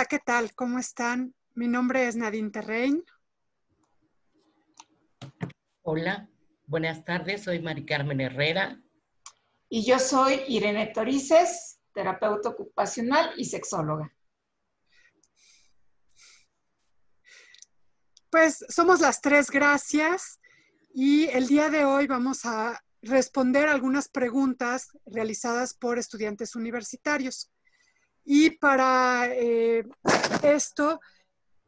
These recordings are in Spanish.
Hola, ¿qué tal? ¿Cómo están? Mi nombre es Nadine Terrein. Hola, buenas tardes, soy Mari Carmen Herrera. Y yo soy Irene Torices, terapeuta ocupacional y sexóloga. Pues somos las tres, gracias. Y el día de hoy vamos a responder algunas preguntas realizadas por estudiantes universitarios. Y para eh, esto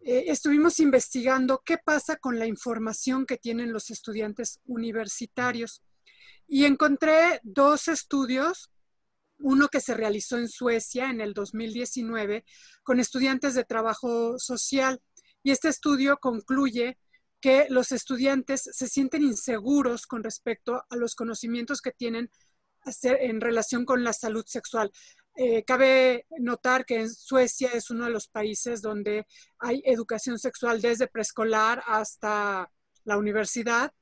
eh, estuvimos investigando qué pasa con la información que tienen los estudiantes universitarios. Y encontré dos estudios, uno que se realizó en Suecia en el 2019 con estudiantes de trabajo social. Y este estudio concluye que los estudiantes se sienten inseguros con respecto a los conocimientos que tienen en relación con la salud sexual. Eh, cabe notar que en Suecia es uno de los países donde hay educación sexual desde preescolar hasta la universidad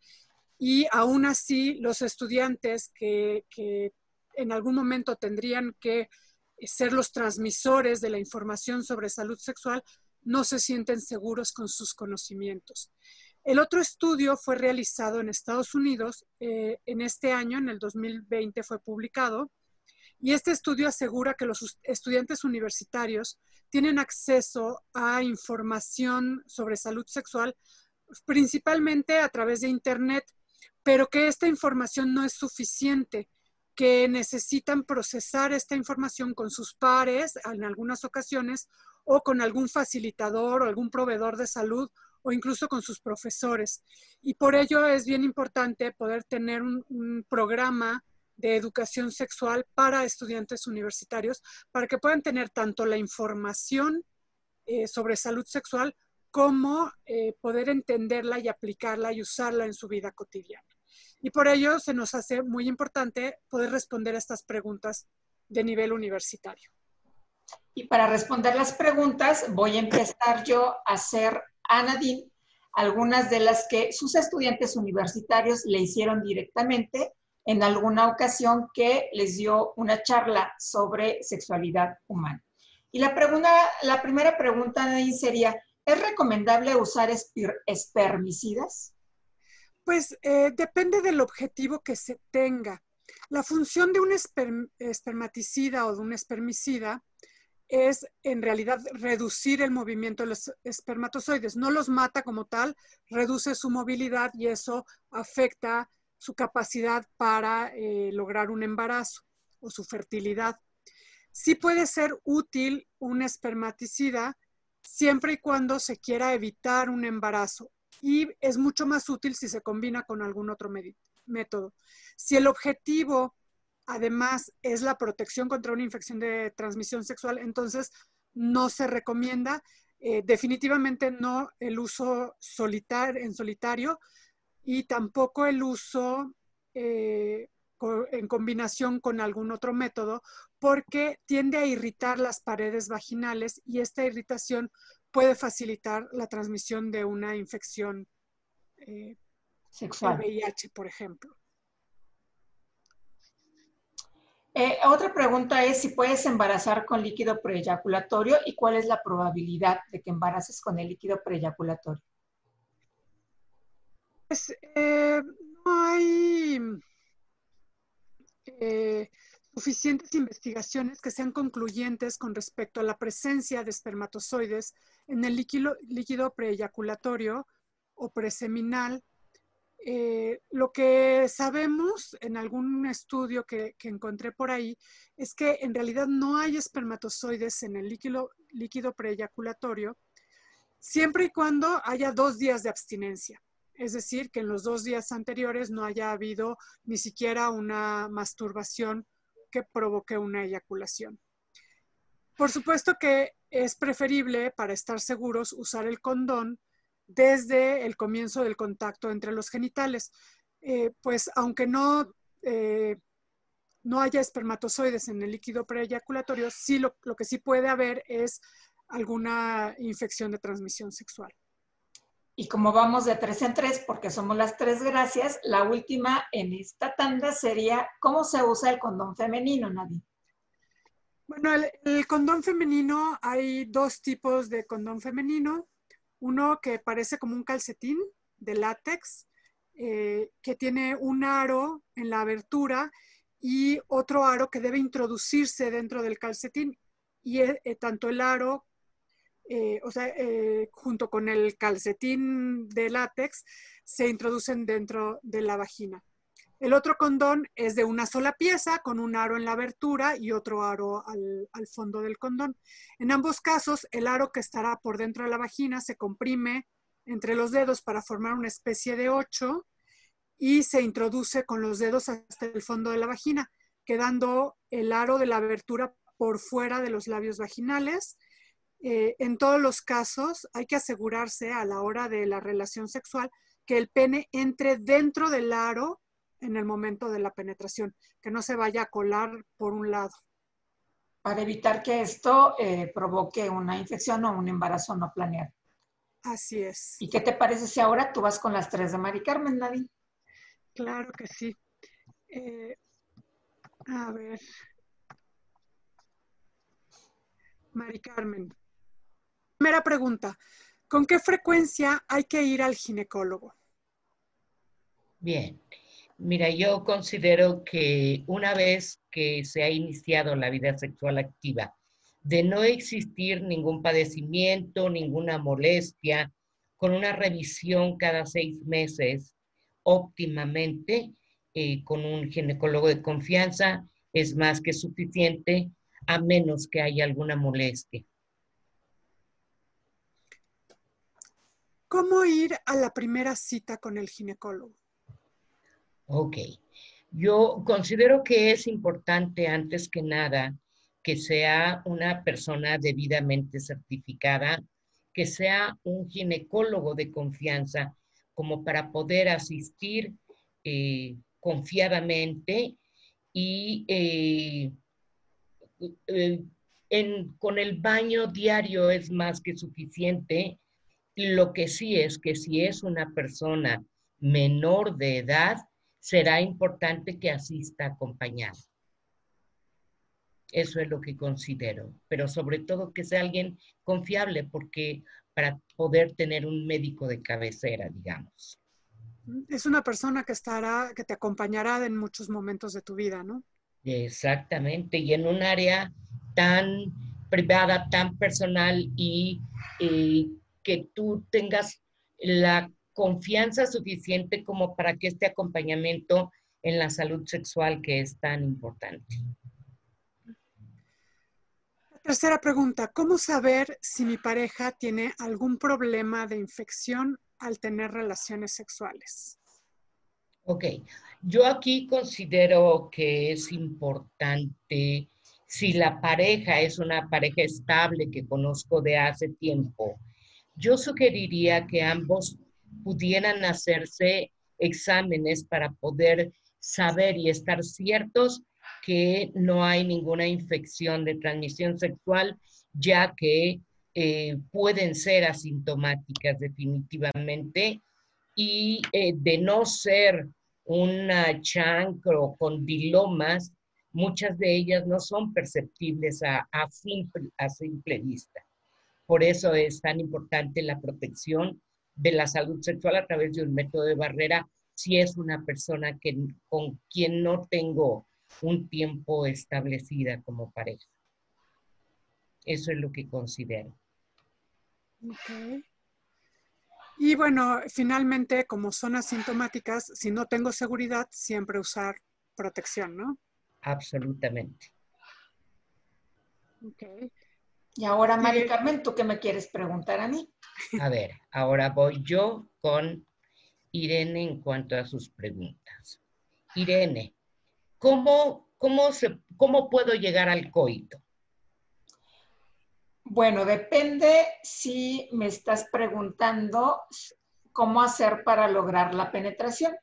y aún así los estudiantes que, en algún momento tendrían que ser los transmisores de la información sobre salud sexual no se sienten seguros con sus conocimientos. El otro estudio fue realizado en Estados Unidos eh, en este año, en el 2020 fue publicado, y este estudio asegura que los estudiantes universitarios tienen acceso a información sobre salud sexual principalmente a través de Internet, pero que esta información no es suficiente, que necesitan procesar esta información con sus pares en algunas ocasiones o con algún facilitador o algún proveedor de salud o incluso con sus profesores. Y por ello es bien importante poder tener un, programa de educación sexual para estudiantes universitarios, para que puedan tener tanto la información eh, sobre salud sexual como eh, poder entenderla y aplicarla y usarla en su vida cotidiana. Y por ello se nos hace muy importante poder responder a estas preguntas de nivel universitario. Y para responder las preguntas, voy a empezar yo a hacer a Nadine algunas de las que sus estudiantes universitarios le hicieron directamente en alguna ocasión que les dio una charla sobre sexualidad humana. Y la, pregunta, la primera pregunta, Nadine, sería, ¿es recomendable usar espermicidas? Pues eh, depende del objetivo que se tenga. La función de un espermaticida o de un espermicida es en realidad reducir el movimiento de los espermatozoides. No los mata como tal, reduce su movilidad y eso afecta su capacidad para eh, lograr un embarazo o su fertilidad. Sí puede ser útil un espermaticida siempre y cuando se quiera evitar un embarazo y es mucho más útil si se combina con algún otro método. Si el objetivo además es la protección contra una infección de transmisión sexual, entonces no se recomienda eh, definitivamente no el uso en solitario y tampoco el uso eh, en combinación con algún otro método porque tiende a irritar las paredes vaginales y esta irritación puede facilitar la transmisión de una infección eh, sexual. VIH, por ejemplo. Eh, otra pregunta es si puedes embarazar con líquido preeyaculatorio y cuál es la probabilidad de que embaraces con el líquido preeyaculatorio. Pues eh, no hay eh, suficientes investigaciones que sean concluyentes con respecto a la presencia de espermatozoides en el líquido, líquido o preseminal eh, lo que sabemos en algún estudio que, encontré por ahí es que en realidad no hay espermatozoides en el líquido, líquido preeyaculatorio siempre y cuando haya dos días de abstinencia. Es decir, que en los dos días anteriores no haya habido ni siquiera una masturbación que provoque una eyaculación. Por supuesto que es preferible, para estar seguros, usar el condón desde el comienzo del contacto entre los genitales. Eh, pues aunque no, eh, no haya espermatozoides en el líquido preeyaculatorio, sí lo, lo, que sí puede haber es alguna infección de transmisión sexual. Y como vamos de tres en tres, porque somos las tres gracias, la última en esta tanda sería, ¿cómo se usa el condón femenino, Nadie? Bueno, el, condón femenino, hay dos tipos de condón femenino. Uno que parece como un calcetín de látex, eh, que tiene un aro en la abertura y otro aro que debe introducirse dentro del calcetín. Y eh, tanto el aro, o sea, junto con el calcetín de látex, se introducen dentro de la vagina. El otro condón es de una sola pieza con un aro en la abertura y otro aro al, fondo del condón. En ambos casos, el aro que estará por dentro de la vagina se comprime entre los dedos para formar una especie de ocho y se introduce con los dedos hasta el fondo de la vagina, quedando el aro de la abertura por fuera de los labios vaginales. Eh, en todos los casos hay que asegurarse a la hora de la relación sexual que el pene entre dentro del aro en el momento de la penetración, que no se vaya a colar por un lado. Para evitar que esto eh, provoque una infección o un embarazo no planeado. Así es. ¿Y qué te parece si ahora tú vas con las tres de Mari Carmen, Nadine? Claro que sí. Eh, a ver. Mari Carmen. Primera pregunta. ¿Con qué frecuencia hay que ir al ginecólogo? Bien. Mira, yo considero que una vez que se ha iniciado la vida sexual activa, de no existir ningún padecimiento, ninguna molestia, con una revisión cada seis meses óptimamente eh, con un ginecólogo de confianza, es más que suficiente, a menos que haya alguna molestia. ¿Cómo ir a la primera cita con el ginecólogo? Ok. Yo considero que es importante antes que nada que sea una persona debidamente certificada, que sea un ginecólogo de confianza, como para poder asistir eh, confiadamente y eh, eh, con el baño diario es más que suficiente. Lo que sí es que si es una persona menor de edad, será importante que asista acompañado. Eso es lo que considero, pero sobre todo que sea alguien confiable, porque para poder tener un médico de cabecera, digamos. Es una persona que estará, que te acompañará en muchos momentos de tu vida, ¿no? Exactamente, y en un área tan privada, tan personal y que tú tengas la confianza suficiente como para que este acompañamiento en la salud sexual que es tan importante. tercera pregunta, ¿cómo saber si mi pareja tiene algún problema de infección al tener relaciones sexuales? Ok, yo aquí considero que es importante si la pareja es una pareja estable que conozco de hace tiempo, yo sugeriría que ambos pudieran hacerse exámenes para poder saber y estar ciertos que no hay ninguna infección de transmisión sexual, ya que eh, pueden ser asintomáticas definitivamente y eh, de no ser una chancro con dilomas, muchas de ellas no son perceptibles a, simple, a simple vista. Por eso es tan importante la protección de la salud sexual a través de un método de barrera si es una persona que, con quien no tengo un tiempo establecida como pareja. Eso es lo que considero. Y bueno, finalmente, como son asintomáticas, si no tengo seguridad, siempre usar protección, ¿no? Absolutamente. Okay. Y ahora, Mari Carmen, ¿tú qué me quieres preguntar a mí? A ver, ahora voy yo con Irene en cuanto a sus preguntas. Irene, ¿cómo, cómo, se, cómo puedo llegar al coito? Bueno, depende si me estás preguntando cómo hacer para lograr la penetración.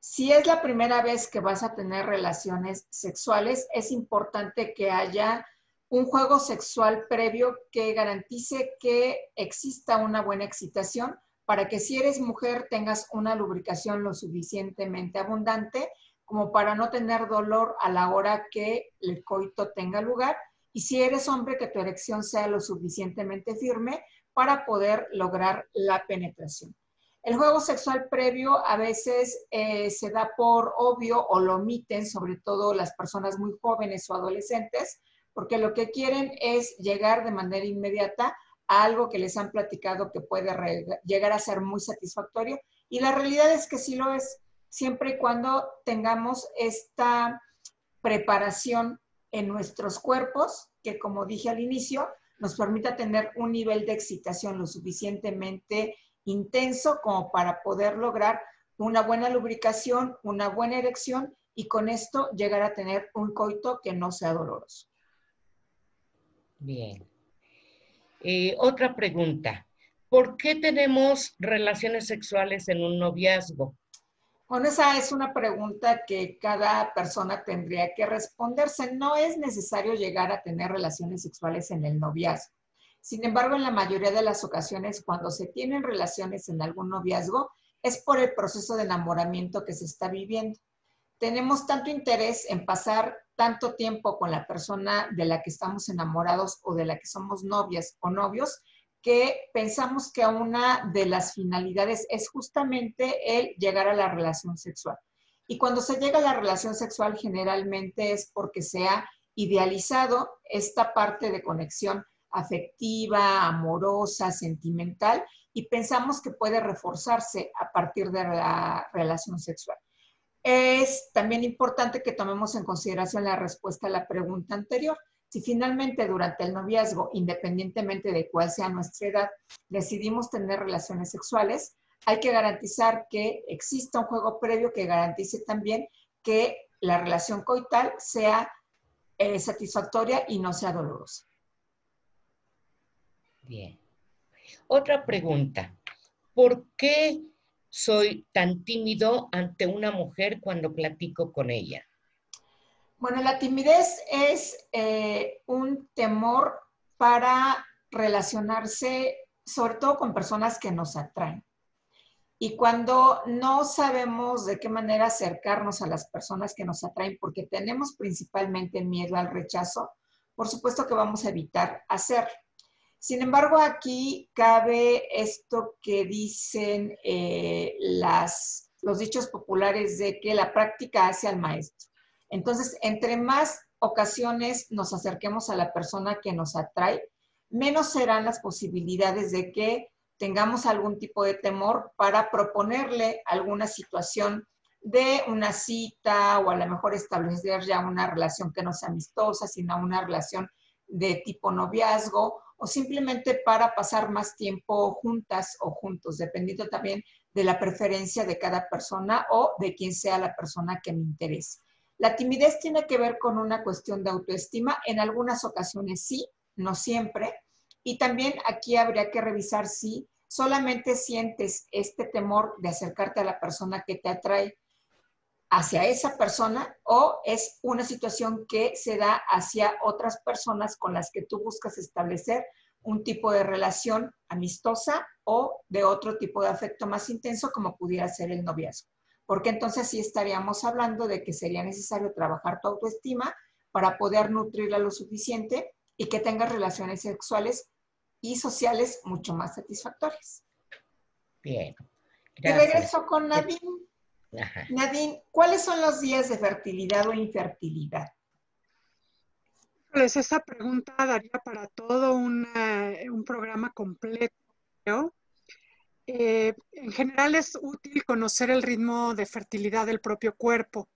Si es la primera vez que vas a tener relaciones sexuales, es importante que haya un juego sexual previo que garantice que exista una buena excitación para que si eres mujer tengas una lubricación lo suficientemente abundante como para no tener dolor a la hora que el coito tenga lugar y si eres hombre, que tu erección sea lo suficientemente firme para poder lograr la penetración. El juego sexual previo a veces eh, se da por obvio o lo omiten, sobre todo las personas muy jóvenes o adolescentes, porque lo que quieren es llegar de manera inmediata a algo que les han platicado que puede llegar a ser muy satisfactorio. Y la realidad es que sí lo es, siempre y cuando tengamos esta preparación en nuestros cuerpos, que como dije al inicio, nos permita tener un nivel de excitación lo suficientemente intenso como para poder lograr una buena lubricación, una buena erección y con esto llegar a tener un coito que no sea doloroso. Bien. Eh, otra pregunta. ¿Por qué tenemos relaciones sexuales en un noviazgo? Bueno, esa es una pregunta que cada persona tendría que responderse. No es necesario llegar a tener relaciones sexuales en el noviazgo. Sin embargo, en la mayoría de las ocasiones, cuando se tienen relaciones en algún noviazgo, es por el proceso de enamoramiento que se está viviendo. Tenemos tanto interés en pasar tanto tiempo con la persona de la que estamos enamorados o de la que somos novias o novios, que pensamos que una de las finalidades es justamente el llegar a la relación sexual. Y cuando se llega a la relación sexual generalmente es porque se ha idealizado esta parte de conexión afectiva, amorosa, sentimental, y pensamos que puede reforzarse a partir de la relación sexual. Es también importante que tomemos en consideración la respuesta a la pregunta anterior. Si finalmente durante el noviazgo, independientemente de cuál sea nuestra edad, decidimos tener relaciones sexuales, hay que garantizar que exista un juego previo que garantice también que la relación coital sea eh, satisfactoria y no sea dolorosa. Bien. Otra pregunta. ¿Por qué soy tan tímido ante una mujer cuando platico con ella? Bueno, la timidez es eh, un temor para relacionarse, sobre todo con personas que nos atraen. Y cuando no sabemos de qué manera acercarnos a las personas que nos atraen, porque tenemos principalmente miedo al rechazo, por supuesto que vamos a evitar hacerlo. Sin embargo, aquí cabe esto que dicen eh, las, los dichos populares de que la práctica hace al maestro. Entonces, entre más ocasiones nos acerquemos a la persona que nos atrae, menos serán las posibilidades de que tengamos algún tipo de temor para proponerle alguna situación de una cita o a lo mejor establecer ya una relación que no sea amistosa, sino una relación de tipo noviazgo o simplemente para pasar más tiempo juntas o juntos, dependiendo también de la preferencia de cada persona o de quién sea la persona que me interese. La timidez tiene que ver con una cuestión de autoestima. En algunas ocasiones sí, no siempre. Y también aquí habría que revisar si solamente sientes este temor de acercarte a la persona que te atrae hacia esa persona o es una situación que se da hacia otras personas con las que tú buscas establecer un tipo de relación amistosa o de otro tipo de afecto más intenso como pudiera ser el noviazgo porque entonces sí estaríamos hablando de que sería necesario trabajar tu autoestima para poder nutrirla lo suficiente y que tengas relaciones sexuales y sociales mucho más satisfactorias. Bien. Y regreso con Nadine. Nadine, ¿cuáles son los días de fertilidad o infertilidad? Pues esa pregunta daría para todo un programa completo. Eh, en general es útil conocer el ritmo de fertilidad del propio cuerpo.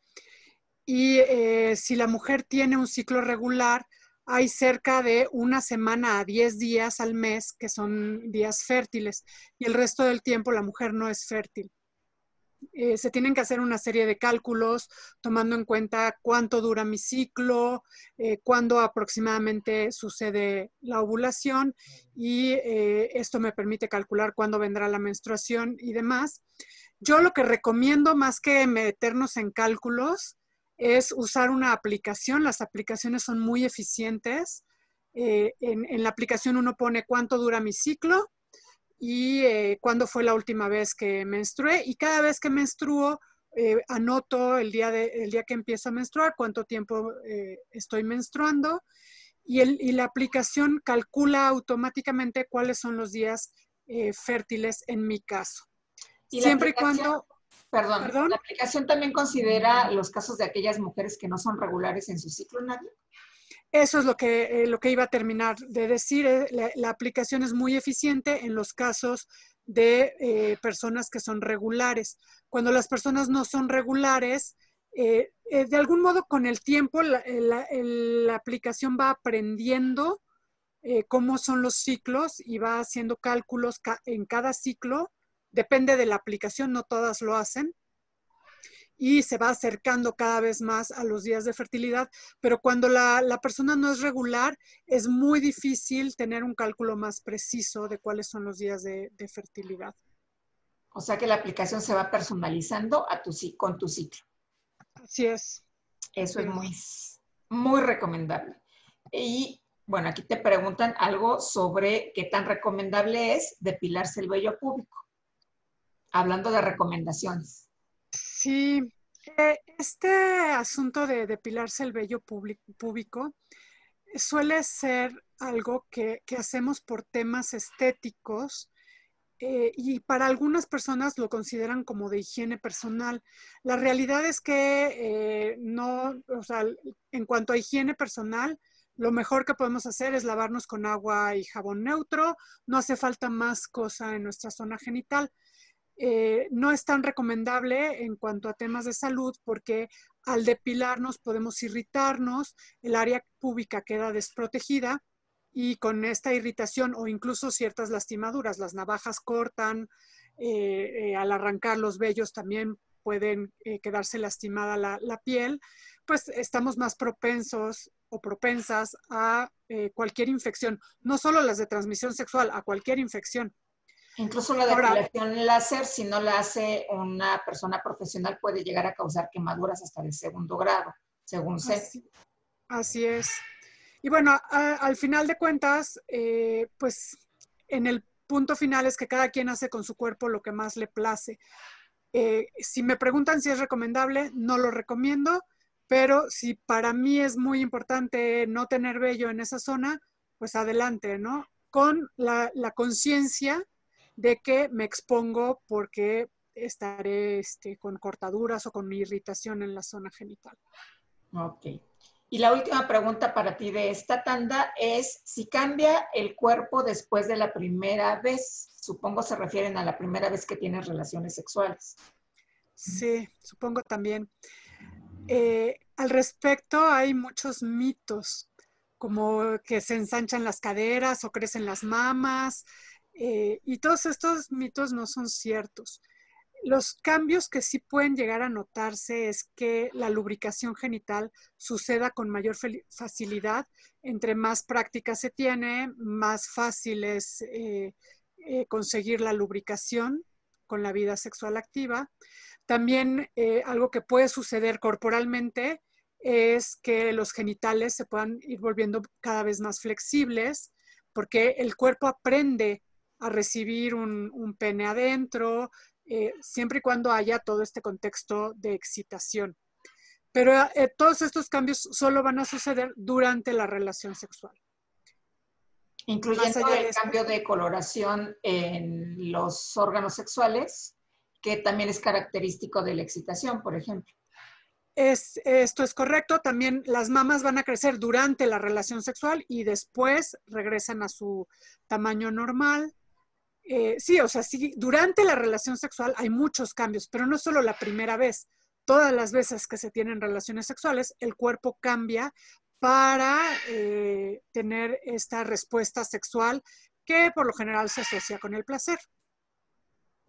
Y eh, si la mujer tiene un ciclo regular, hay cerca de una semana a 10 días al mes que son días fértiles y el resto del tiempo la mujer no es fértil. Eh, se tienen que hacer una serie de cálculos tomando en cuenta cuánto dura mi ciclo, eh, cuándo aproximadamente sucede la ovulación y eh, esto me permite calcular cuándo vendrá la menstruación y demás. Yo lo que recomiendo más que meternos en cálculos es usar una aplicación. Las aplicaciones son muy eficientes. en la aplicación uno pone cuánto dura mi ciclo, y eh, cuándo fue la última vez que menstrué. Y cada vez que menstruo, eh, anoto el día, de, el día que empiezo a menstruar, cuánto tiempo eh, estoy menstruando. y, el, y la aplicación calcula automáticamente cuáles son los días eh, fértiles en mi caso. ¿Y Siempre y cuando... Perdón, ¿la aplicación también considera los casos de aquellas mujeres que no son regulares en su ciclo, Nadie? Eso es lo que, eh, lo que iba a terminar de decir. Eh, la, aplicación es muy eficiente en los casos de personas que son regulares. Cuando las personas no son regulares, de algún modo con el tiempo la, aplicación va aprendiendo eh, cómo son los ciclos y va haciendo cálculos en cada ciclo. Depende de la aplicación, no todas lo hacen. Y se va acercando cada vez más a los días de fertilidad. Pero cuando la, persona no es regular, es muy difícil tener un cálculo más preciso de cuáles son los días de, fertilidad. O sea que la aplicación se va personalizando a tu, con tu ciclo. Así es. Eso es muy, muy recomendable. Y bueno, aquí te preguntan algo sobre qué tan recomendable es depilarse el vello público. Hablando de recomendaciones. Sí, eh, este asunto de depilarse el vello público suele ser algo que, hacemos por temas estéticos eh, y para algunas personas lo consideran como de higiene personal. La realidad es que eh, no, o sea, en cuanto a higiene personal, lo mejor que podemos hacer es lavarnos con agua y jabón neutro. No hace falta más cosa en nuestra zona genital. Eh, no es tan recomendable en cuanto a temas de salud porque al depilarnos podemos irritarnos, el área pública queda desprotegida y con esta irritación o incluso ciertas lastimaduras, las navajas cortan, eh, eh, al arrancar los vellos también pueden quedarse lastimada la piel, pues estamos más propensos o propensas a cualquier infección, no solo las de transmisión sexual, a cualquier infección. Incluso la depilación láser, si no la hace una persona profesional, puede llegar a causar quemaduras hasta de segundo grado, según se. Así, es. Y bueno, al final de cuentas, eh, pues en el punto final es que cada quien hace con su cuerpo lo que más le place. Eh, si me preguntan si es recomendable, no lo recomiendo pero si para mí es muy importante no tener vello en esa zona, pues adelante, ¿no? Con la, conciencia de que me expongo porque estaré este, con cortaduras o con irritación en la zona genital. Ok. Y la última pregunta para ti de esta tanda es si cambia el cuerpo después de la primera vez. Supongo se refieren a la primera vez que tienes relaciones sexuales. Sí, supongo también. Eh, al respecto hay muchos mitos, como que se ensanchan las caderas o crecen las mamas, eh, y todos estos mitos no son ciertos. Los cambios que sí pueden llegar a notarse es que la lubricación genital suceda con mayor facilidad. Entre más práctica se tiene, más fácil es eh, conseguir la lubricación con la vida sexual activa. También eh, algo que puede suceder corporalmente es que los genitales se puedan ir volviendo cada vez más flexibles porque el cuerpo aprende a recibir un, pene adentro, eh, siempre y cuando haya todo este contexto de excitación. Pero eh, todos estos cambios solo van a suceder durante la relación sexual. Incluyendo el cambio de coloración en los órganos sexuales que también es característico de la excitación, por ejemplo. Es, esto es correcto. También las mamas van a crecer durante la relación sexual y después regresan a su tamaño normal. Eh, sí, o sea, sí, durante la relación sexual hay muchos cambios, pero no solo la primera vez. Todas las veces que se tienen relaciones sexuales, el cuerpo cambia para eh, tener esta respuesta sexual que por lo general se asocia con el placer.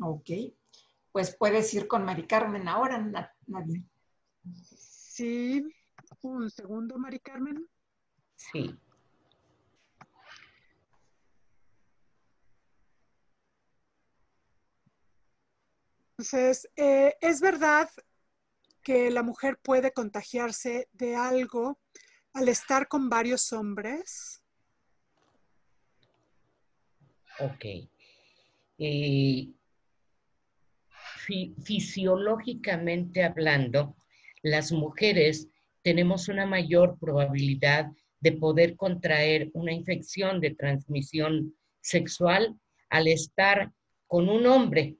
Ok pues puedes ir con Mari Carmen ahora, Nadie. Sí, un segundo, Mari Carmen. Sí. Entonces, eh, es verdad que la mujer puede contagiarse de algo al estar con varios hombres. Ok. Eh, fisiológicamente hablando, las mujeres tenemos una mayor probabilidad de poder contraer una infección de transmisión sexual al estar con un hombre,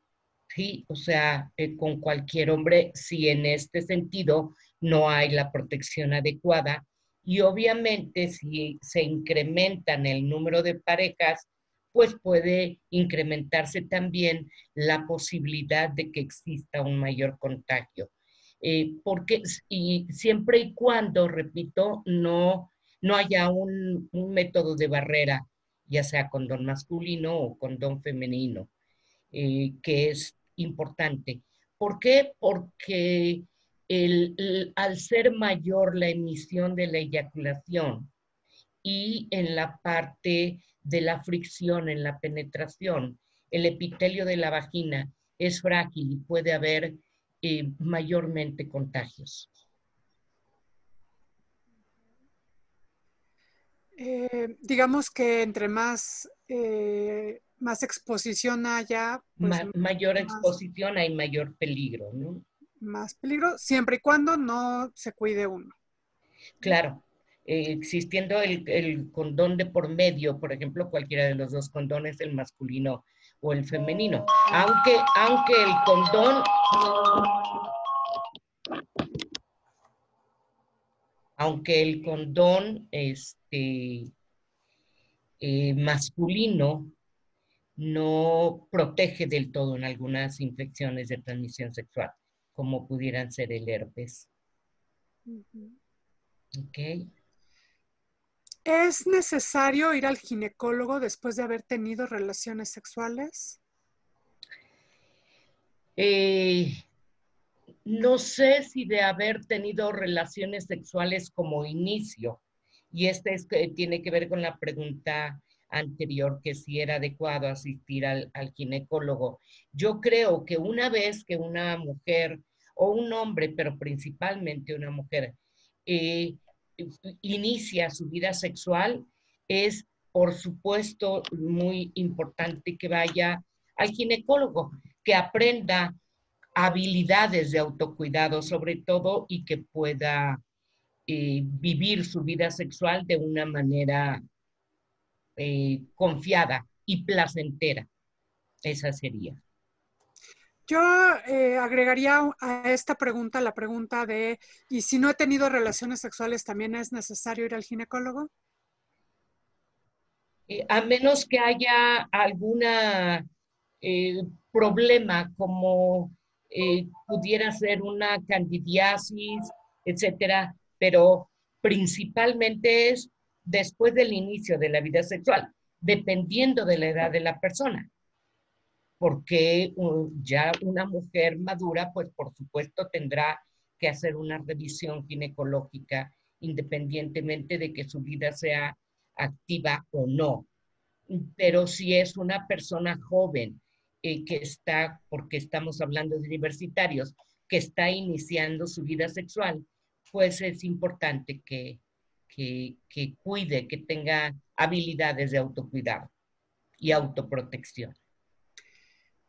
¿sí? O sea, eh, con cualquier hombre, si en este sentido no hay la protección adecuada. Y obviamente si se incrementan el número de parejas, pues puede incrementarse también la posibilidad de que exista un mayor contagio. Eh, porque y siempre y cuando, repito, no, no haya un, método de barrera, ya sea condón masculino o condón femenino, eh, que es importante. ¿Por qué? Porque al ser mayor la emisión de la eyaculación y en la parte de la fricción, en la penetración, el epitelio de la vagina es frágil y puede haber eh, mayormente contagios. Eh, digamos que entre más, eh, más exposición haya... Pues, mayor exposición hay mayor peligro, ¿no? Más peligro, siempre y cuando no se cuide uno. Claro, existiendo el, el, condón de por medio, por ejemplo, cualquiera de los dos condones, el masculino o el femenino. Aunque, aunque el condón... Aunque el condón este, eh, masculino no protege del todo en algunas infecciones de transmisión sexual, como pudieran ser el herpes. ¿Ok? ¿Es necesario ir al ginecólogo después de haber tenido relaciones sexuales? Eh, no sé si de haber tenido relaciones sexuales como inicio, y este es, tiene que ver con la pregunta anterior, que si era adecuado asistir al, ginecólogo. Yo creo que una vez que una mujer o un hombre, pero principalmente una mujer, eh, inicia su vida sexual, es por supuesto muy importante que vaya al ginecólogo, que aprenda habilidades de autocuidado sobre todo y que pueda eh, vivir su vida sexual de una manera eh, confiada y placentera. Esa sería. Yo eh, agregaría a esta pregunta la pregunta de, ¿y si no he tenido relaciones sexuales, también es necesario ir al ginecólogo? Eh, a menos que haya algún eh, problema como pudiera ser una candidiasis, etcétera, pero principalmente es después del inicio de la vida sexual, dependiendo de la edad de la persona porque ya una mujer madura, pues por supuesto tendrá que hacer una revisión ginecológica independientemente de que su vida sea activa o no. Pero si es una persona joven eh, que está, porque estamos hablando de universitarios, que está iniciando su vida sexual, pues es importante que, que, que cuide, que tenga habilidades de autocuidado y autoprotección.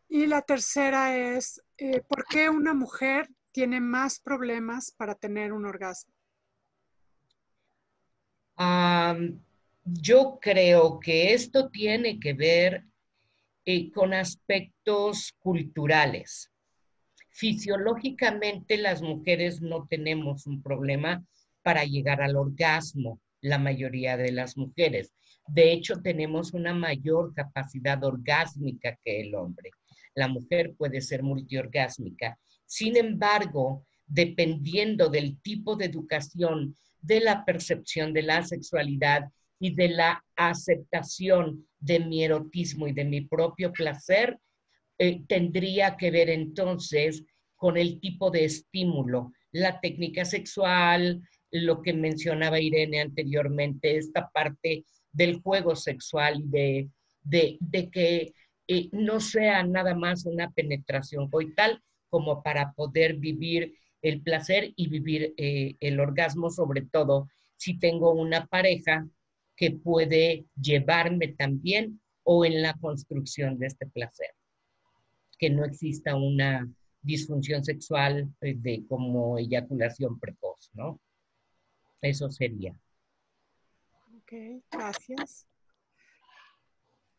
Y la tercera es, eh, ¿por qué una mujer tiene más problemas para tener un orgasmo? yo creo que esto tiene que ver eh, con aspectos culturales. Fisiológicamente las mujeres no tenemos un problema para llegar al orgasmo, la mayoría de las mujeres. De hecho, tenemos una mayor capacidad orgásmica que el hombre la mujer puede ser multiorgásmica. Sin embargo, dependiendo del tipo de educación, de la percepción de la sexualidad y de la aceptación de mi erotismo y de mi propio placer, eh, tendría que ver entonces con el tipo de estímulo, la técnica sexual, lo que mencionaba Irene anteriormente, esta parte del juego sexual, de, de, que no sea nada más una penetración coital como para poder vivir el placer y vivir eh, el orgasmo, sobre todo si tengo una pareja que puede llevarme también o en la construcción de este placer. Que no exista una disfunción sexual eh, de como eyaculación precoz, ¿no? Eso sería. Ok, gracias.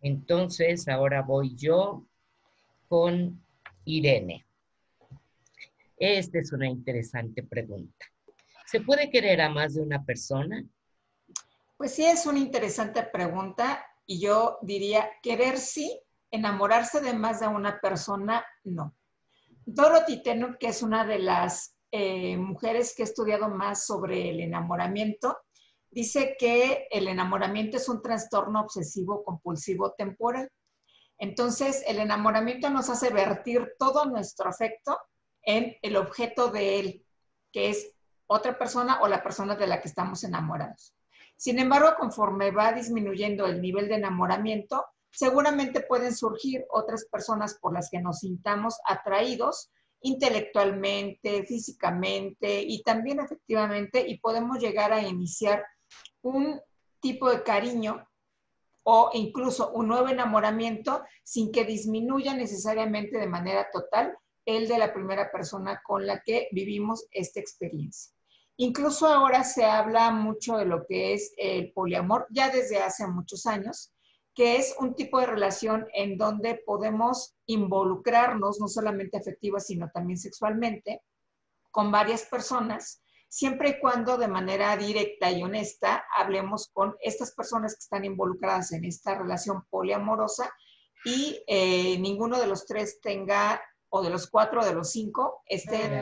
Entonces, ahora voy yo con Irene. Esta es una interesante pregunta. ¿Se puede querer a más de una persona? Pues sí, es una interesante pregunta y yo diría querer sí, enamorarse de más de una persona no. Dorothy Tenor, que es una de las eh, mujeres que ha estudiado más sobre el enamoramiento, dice que el enamoramiento es un trastorno obsesivo compulsivo temporal. Entonces, el enamoramiento nos hace vertir todo nuestro afecto en el objeto de él, que es otra persona o la persona de la que estamos enamorados. Sin embargo, conforme va disminuyendo el nivel de enamoramiento, seguramente pueden surgir otras personas por las que nos sintamos atraídos intelectualmente, físicamente y también efectivamente y podemos llegar a iniciar un tipo de cariño o incluso un nuevo enamoramiento sin que disminuya necesariamente de manera total el de la primera persona con la que vivimos esta experiencia. Incluso ahora se habla mucho de lo que es el poliamor, ya desde hace muchos años, que es un tipo de relación en donde podemos involucrarnos, no solamente afectiva, sino también sexualmente, con varias personas, siempre y cuando de manera directa y honesta hablemos con estas personas que están involucradas en esta relación poliamorosa y eh, ninguno de los tres tenga, o de los cuatro o de los cinco, esté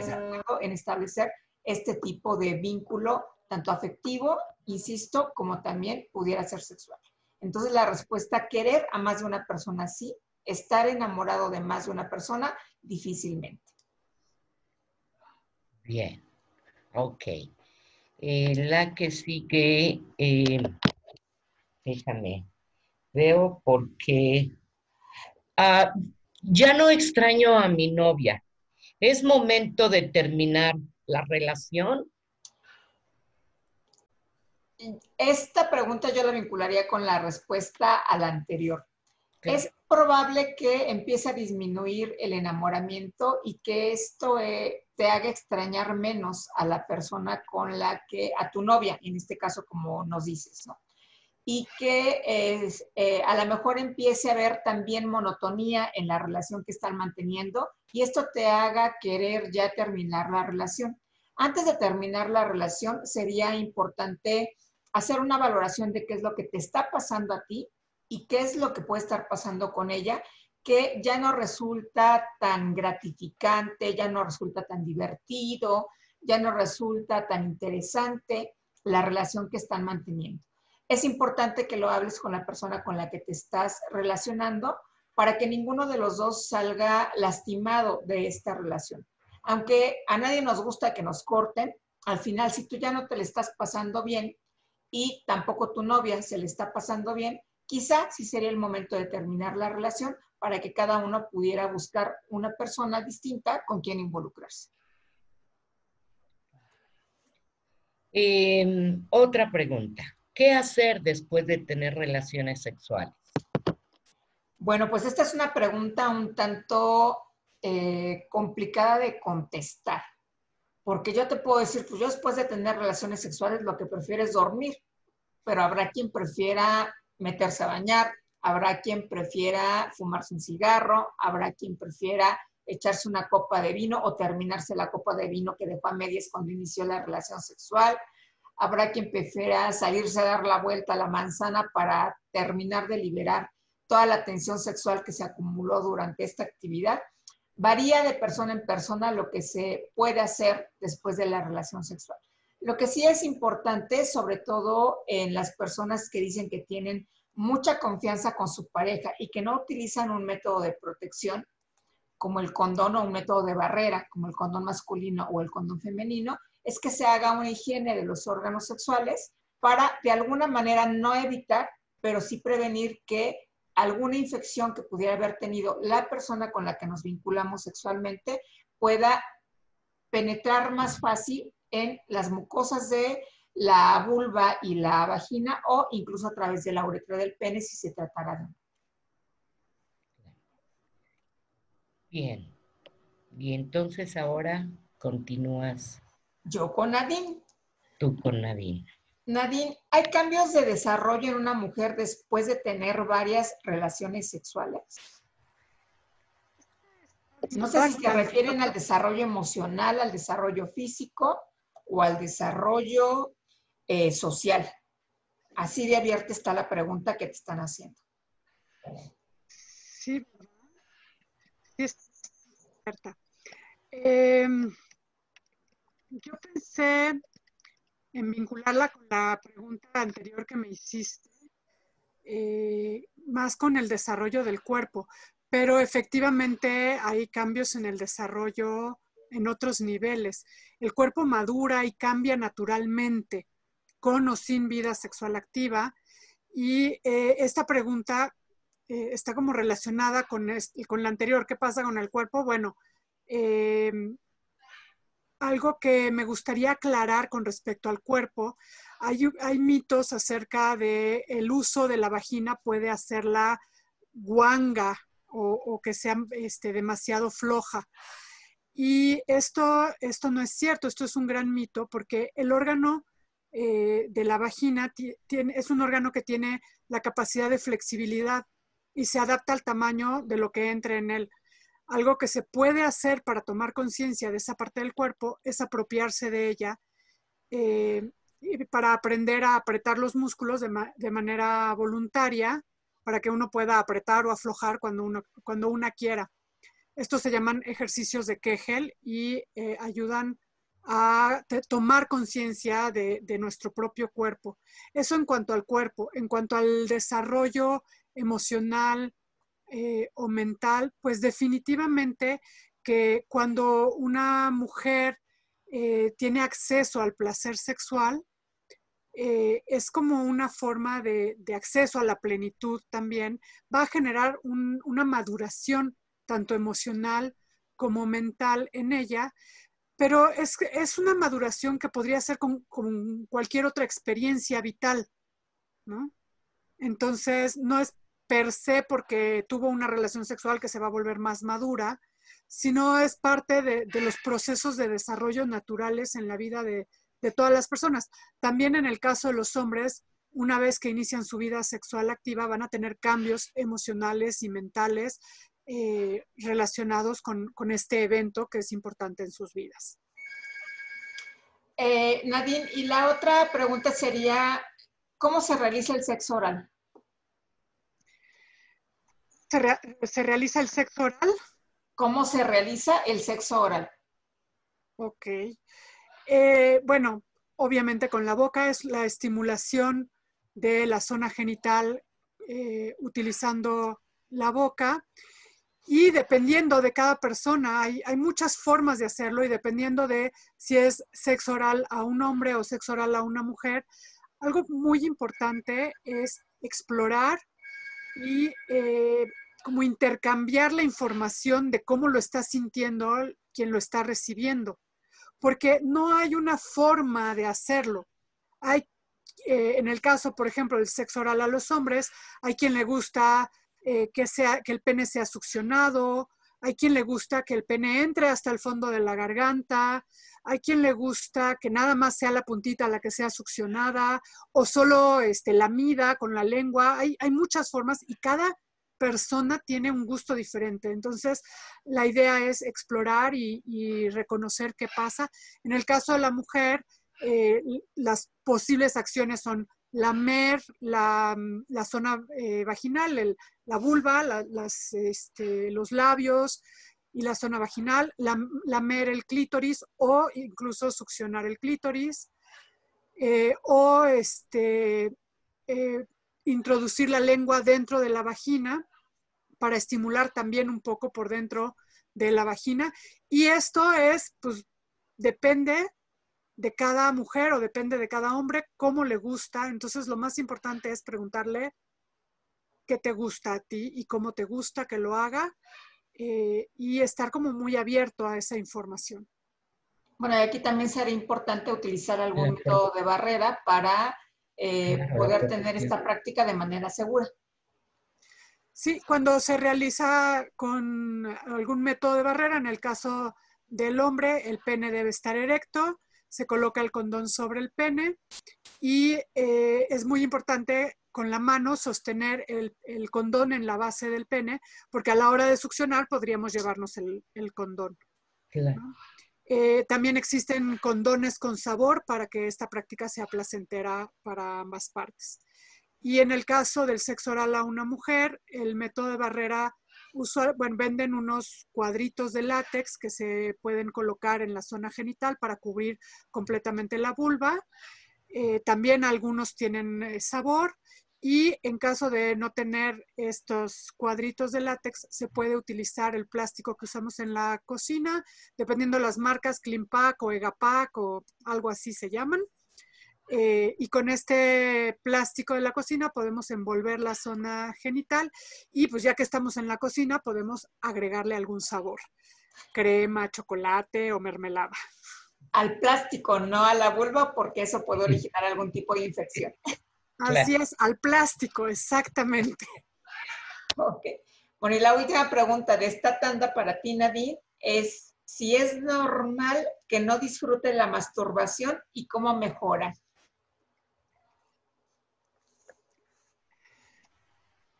en establecer este tipo de vínculo, tanto afectivo, insisto, como también pudiera ser sexual. Entonces la respuesta, querer a más de una persona sí, estar enamorado de más de una persona, difícilmente. Bien, ok. Eh, la que sigue, eh, déjame, veo porque ah, ya no extraño a mi novia. Es momento de terminar la relación esta pregunta yo la vincularía con la respuesta a la anterior. Es probable que empiece a disminuir el enamoramiento y que esto eh, te haga extrañar menos a la persona con la que, a tu novia, en este caso como nos dices, ¿no? Y que eh, a lo mejor empiece a haber también monotonía en la relación que están manteniendo y esto te haga querer ya terminar la relación. Antes de terminar la relación sería importante hacer una valoración de qué es lo que te está pasando a ti y qué es lo que puede estar pasando con ella, que ya no resulta tan gratificante, ya no resulta tan divertido, ya no resulta tan interesante la relación que están manteniendo. Es importante que lo hables con la persona con la que te estás relacionando para que ninguno de los dos salga lastimado de esta relación. Aunque a nadie nos gusta que nos corten, al final si tú ya no te le estás pasando bien, y tampoco tu novia se le está pasando bien, quizá sí sería el momento de terminar la relación para que cada uno pudiera buscar una persona distinta con quien involucrarse. Em, otra pregunta. ¿Qué hacer después de tener relaciones sexuales? Bueno, pues esta es una pregunta un tanto eh, complicada de contestar. Porque yo te puedo decir, pues yo después de tener relaciones sexuales lo que prefiero es dormir, pero habrá quien prefiera meterse a bañar, habrá quien prefiera fumarse un cigarro, habrá quien prefiera echarse una copa de vino o terminarse la copa de vino que dejó a medias cuando inició la relación sexual. Habrá quien prefiera salirse a dar la vuelta a la manzana para terminar de liberar toda la tensión sexual que se acumuló durante esta actividad. Varía de persona en persona lo que se puede hacer después de la relación sexual. Lo que sí es importante, sobre todo en las personas que dicen que tienen mucha confianza con su pareja y que no utilizan un método de protección como el condón o un método de barrera, como el condón masculino o el condón femenino, es que se haga una higiene de los órganos sexuales para de alguna manera no evitar, pero sí prevenir que alguna infección que pudiera haber tenido la persona con la que nos vinculamos sexualmente pueda penetrar más fácil en las mucosas de la vulva y la vagina o incluso a través de la uretra del pene si se tratara de Bien. Y entonces ahora continúas. Yo con Nadine. Tú con Nadine. Nadine, ¿hay cambios de desarrollo en una mujer después de tener varias relaciones sexuales? No sé si se refieren al desarrollo emocional, al desarrollo físico o al desarrollo eh, social. Así de abierta está la pregunta que te están haciendo. Sí, sí es cierta. Em, yo pensé en vincularla con la pregunta anterior que me hiciste, eh, más con el desarrollo del cuerpo, pero efectivamente hay cambios en el desarrollo en otros niveles. El cuerpo madura y cambia naturalmente, con o sin vida sexual activa. Y eh, esta pregunta eh, está como relacionada con, con la anterior. ¿Qué pasa con el cuerpo? Bueno, algo que me gustaría aclarar con respecto al cuerpo, hay, mitos acerca de el uso de la vagina puede hacerla guanga o, que sea este, demasiado floja. Y esto, esto no es cierto, esto es un gran mito porque el órgano eh, de la vagina es un órgano que tiene la capacidad de flexibilidad y se adapta al tamaño de lo que entre en él algo que se puede hacer para tomar conciencia de esa parte del cuerpo es apropiarse de ella eh, para aprender a apretar los músculos de, manera voluntaria para que uno pueda apretar o aflojar cuando, uno, cuando una quiera. Estos se llaman ejercicios de Kegel y eh, ayudan a tomar conciencia de, de, nuestro propio cuerpo. Eso en cuanto al cuerpo. En cuanto al desarrollo emocional, eh, o mental, pues definitivamente que cuando una mujer eh, tiene acceso al placer sexual, eh, es como una forma de, acceso a la plenitud también, va a generar una maduración tanto emocional como mental en ella, pero es, es una maduración que podría ser con, con cualquier otra experiencia vital, ¿no? Entonces, no es per se porque tuvo una relación sexual que se va a volver más madura, sino es parte de, los procesos de desarrollo naturales en la vida de, todas las personas. También en el caso de los hombres, una vez que inician su vida sexual activa, van a tener cambios emocionales y mentales eh, relacionados con, este evento que es importante en sus vidas. Eh, Nadine, y la otra pregunta sería, ¿cómo se realiza el sexo oral? Se, realiza el sexo oral? ¿Cómo se realiza el sexo oral? Ok. Eh, bueno, obviamente con la boca es la estimulación de la zona genital eh, utilizando la boca. Y dependiendo de cada persona, hay, hay, muchas formas de hacerlo y dependiendo de si es sexo oral a un hombre o sexo oral a una mujer, algo muy importante es explorar y eh, como intercambiar la información de cómo lo está sintiendo quien lo está recibiendo, porque no hay una forma de hacerlo. Hay, eh, en el caso, por ejemplo, del sexo oral a los hombres, hay quien le gusta eh, que, sea, que el pene sea succionado, hay quien le gusta que el pene entre hasta el fondo de la garganta, hay quien le gusta que nada más sea la puntita la que sea succionada o solo este, lamida con la lengua. Hay, hay muchas formas y cada persona tiene un gusto diferente. Entonces, la idea es explorar y, reconocer qué pasa. En el caso de la mujer, eh, las posibles acciones son lamer la, la zona eh, vaginal, la vulva, las, este, los labios y la zona vaginal, lamer el clítoris o incluso succionar el clítoris, eh, o este, eh, introducir la lengua dentro de la vagina para estimular también un poco por dentro de la vagina. Y esto es, pues, depende de cada mujer o depende de cada hombre cómo le gusta. Entonces, lo más importante es preguntarle qué te gusta a ti y cómo te gusta que lo haga eh, y estar como muy abierto a esa información. Bueno, y aquí también sería importante utilizar algún método de barrera para eh, poder tener esta práctica de manera segura. Sí, cuando se realiza con algún método de barrera, en el caso del hombre, el pene debe estar erecto, se coloca el condón sobre el pene y eh, es muy importante con la mano sostener el, condón en la base del pene, porque a la hora de succionar podríamos llevarnos el, condón. Eh, también existen condones con sabor para que esta práctica sea placentera para ambas partes. Y en el caso del sexo oral a una mujer, el método de barrera bueno, venden unos cuadritos de látex que se pueden colocar en la zona genital para cubrir completamente la vulva. Eh, también algunos tienen eh, sabor y en caso de no tener estos cuadritos de látex, se puede utilizar el plástico que usamos en la cocina, dependiendo de las marcas, Cleanpack o Egapack o algo así se llaman. Eh, y con este plástico de la cocina podemos envolver la zona genital y pues ya que estamos en la cocina podemos agregarle algún sabor, crema, chocolate o mermelada. Al plástico, no a la vulva, porque eso puede originar algún tipo de infección. Así es, al plástico, exactamente. Ok. Bueno, y la última pregunta de esta tanda para ti, Nadine, es si es normal que no disfrute la masturbación y cómo mejora.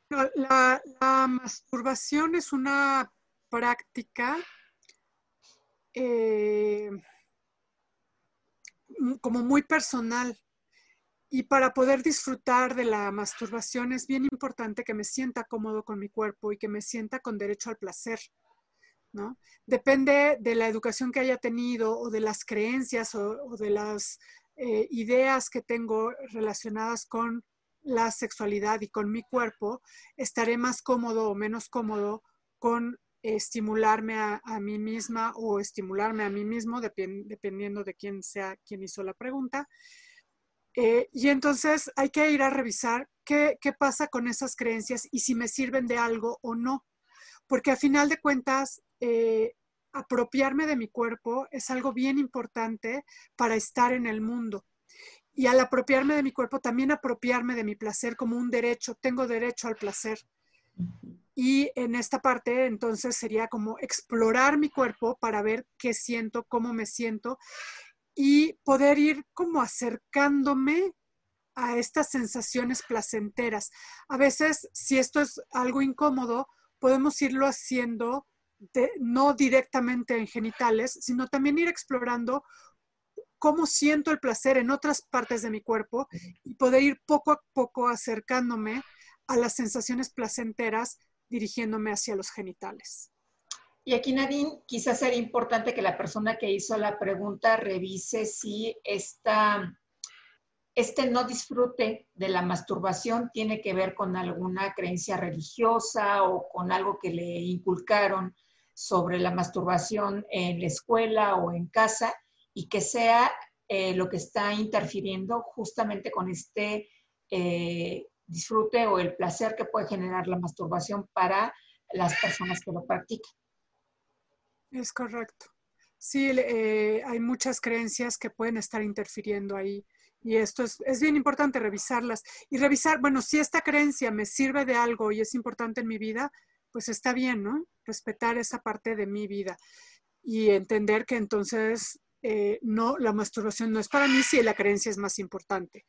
La, masturbación es una práctica eh, como muy personal. Y para poder disfrutar de la masturbación es bien importante que me sienta cómodo con mi cuerpo y que me sienta con derecho al placer. ¿no? Depende de la educación que haya tenido o de las creencias o, de las eh, ideas que tengo relacionadas con la sexualidad y con mi cuerpo, estaré más cómodo o menos cómodo con estimularme a, mí misma o estimularme a mí mismo, dependiendo de quién sea quien hizo la pregunta. Eh, y entonces hay que ir a revisar qué, pasa con esas creencias y si me sirven de algo o no. Porque a final de cuentas, eh, apropiarme de mi cuerpo es algo bien importante para estar en el mundo y al apropiarme de mi cuerpo, también apropiarme de mi placer como un derecho. Tengo derecho al placer. Y en esta parte, entonces, sería como explorar mi cuerpo para ver qué siento, cómo me siento y poder ir como acercándome a estas sensaciones placenteras. A veces, si esto es algo incómodo, podemos irlo haciendo no directamente en genitales, sino también ir explorando cómo siento el placer en otras partes de mi cuerpo y poder ir poco a poco acercándome a las sensaciones placenteras dirigiéndome hacia los genitales. Y aquí, Nadine, quizás sería importante que la persona que hizo la pregunta revise si este no disfrute de la masturbación tiene que ver con alguna creencia religiosa o con algo que le inculcaron sobre la masturbación en la escuela o en casa y que sea eh, lo que está interfiriendo justamente con este eh, disfrute o el placer que puede generar la masturbación para las personas que lo practican. Es correcto. Sí, eh, hay muchas creencias que pueden estar interfiriendo ahí. Y esto es, es, bien importante revisarlas. Y revisar, bueno, si esta creencia me sirve de algo y es importante en mi vida, pues está bien, ¿no? Respetar esa parte de mi vida y entender que entonces eh, no, la masturbación no es para mí si la creencia es más importante.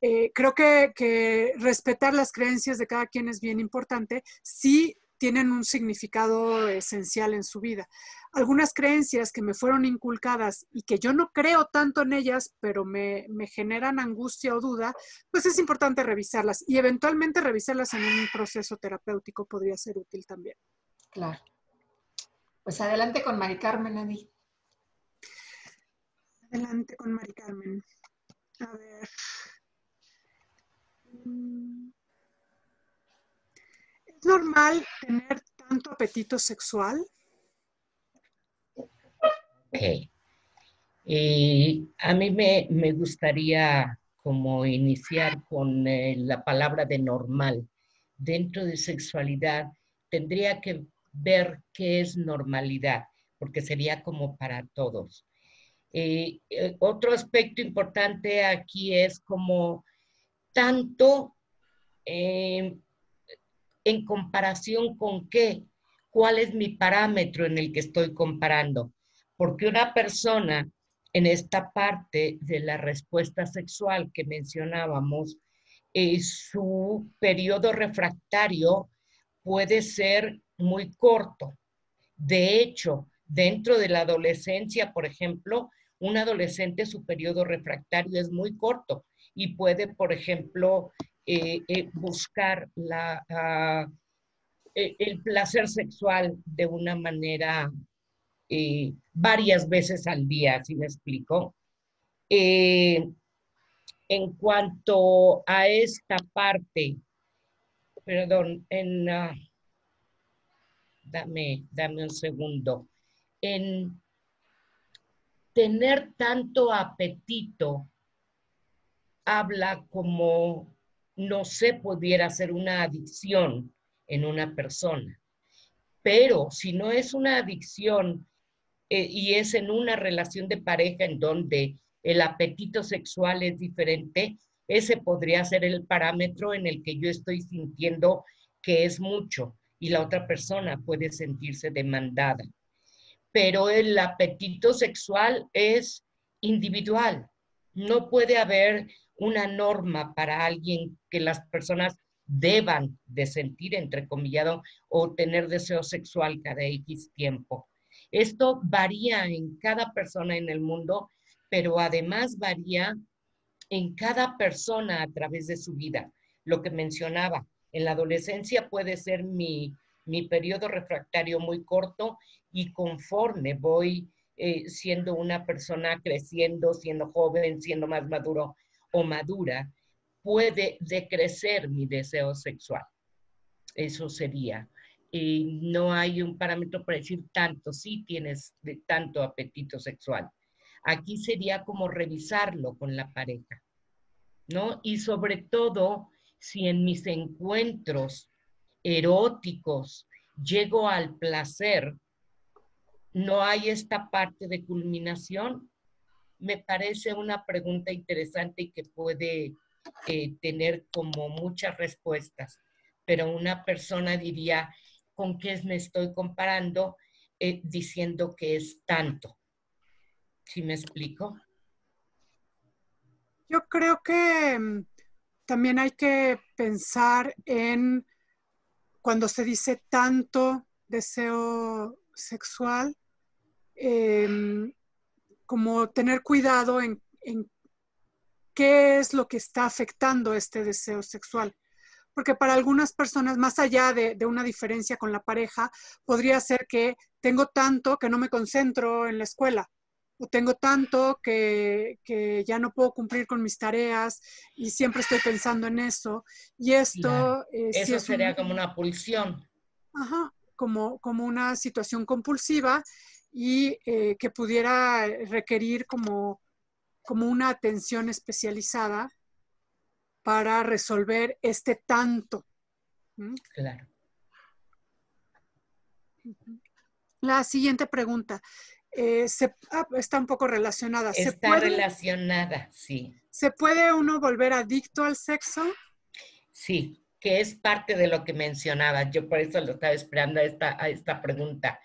Eh, creo que, respetar las creencias de cada quien es bien importante si tienen un significado esencial en su vida. Algunas creencias que me fueron inculcadas y que yo no creo tanto en ellas, pero me, me generan angustia o duda, pues es importante revisarlas y eventualmente revisarlas en un proceso terapéutico podría ser útil también. Claro. Pues adelante con Mari Carmen, Adi. Adelante con Mari Carmen. A ver. Mm. ¿Es normal tener tanto apetito sexual? Ok. Eh, a mí me, gustaría como iniciar con eh, la palabra de normal. Dentro de sexualidad tendría que ver qué es normalidad, porque sería como para todos. Eh, eh, otro aspecto importante aquí es como tanto eh, en comparación con qué, cuál es mi parámetro en el que estoy comparando. Porque una persona en esta parte de la respuesta sexual que mencionábamos, su periodo refractario puede ser muy corto. De hecho, dentro de la adolescencia, por ejemplo, un adolescente su periodo refractario es muy corto y puede, por ejemplo, eh, eh, buscar ah, el placer sexual de una manera varias veces al día, si me explico. en cuanto a esta parte, perdón, en, ah, dame, dame un segundo, en tener tanto apetito, habla como no se pudiera ser una adicción en una persona. Pero si no es una adicción eh, y es en una relación de pareja en donde el apetito sexual es diferente, ese podría ser el parámetro en el que yo estoy sintiendo que es mucho y la otra persona puede sentirse demandada. Pero el apetito sexual es individual. No puede haber una norma para alguien que las personas deban de sentir, entrecomillado, o tener deseo sexual cada X tiempo. Esto varía en cada persona en el mundo, pero además varía en cada persona a través de su vida. Lo que mencionaba, en la adolescencia puede ser mi, periodo refractario muy corto y conforme voy eh, siendo una persona creciendo, siendo joven, siendo más maduro o madura, puede decrecer mi deseo sexual. Eso sería no hay un parámetro para decir tanto, sí tienes de tanto apetito sexual. Aquí sería como revisarlo con la pareja, ¿no? Y sobre todo, si en mis encuentros eróticos llego al placer, no hay esta parte de culminación, me parece una pregunta interesante y que puede eh, tener como muchas respuestas, pero una persona diría, con qué me estoy comparando eh, diciendo que es tanto. ¿Sí me explico? Yo creo que mm, también hay que pensar en cuando se dice tanto deseo sexual, em, como tener cuidado en, qué es lo que está afectando este deseo sexual. Porque para algunas personas, más allá de, una diferencia con la pareja, podría ser que tengo tanto que no me concentro en la escuela, tengo tanto que, ya no puedo cumplir con mis tareas y siempre estoy pensando en eso. Y esto... Eh, eso sería como una pulsión. Ajá, como, como una situación compulsiva y eh, que pudiera requerir como, como una atención especializada para resolver este tanto. Claro. La siguiente pregunta. Eh, ah, está un poco relacionada. Está relacionada, sí. ¿Se puede uno volver adicto al sexo? Sí, que es parte de lo que mencionaba. Yo por eso lo estaba esperando a esta, a esta pregunta.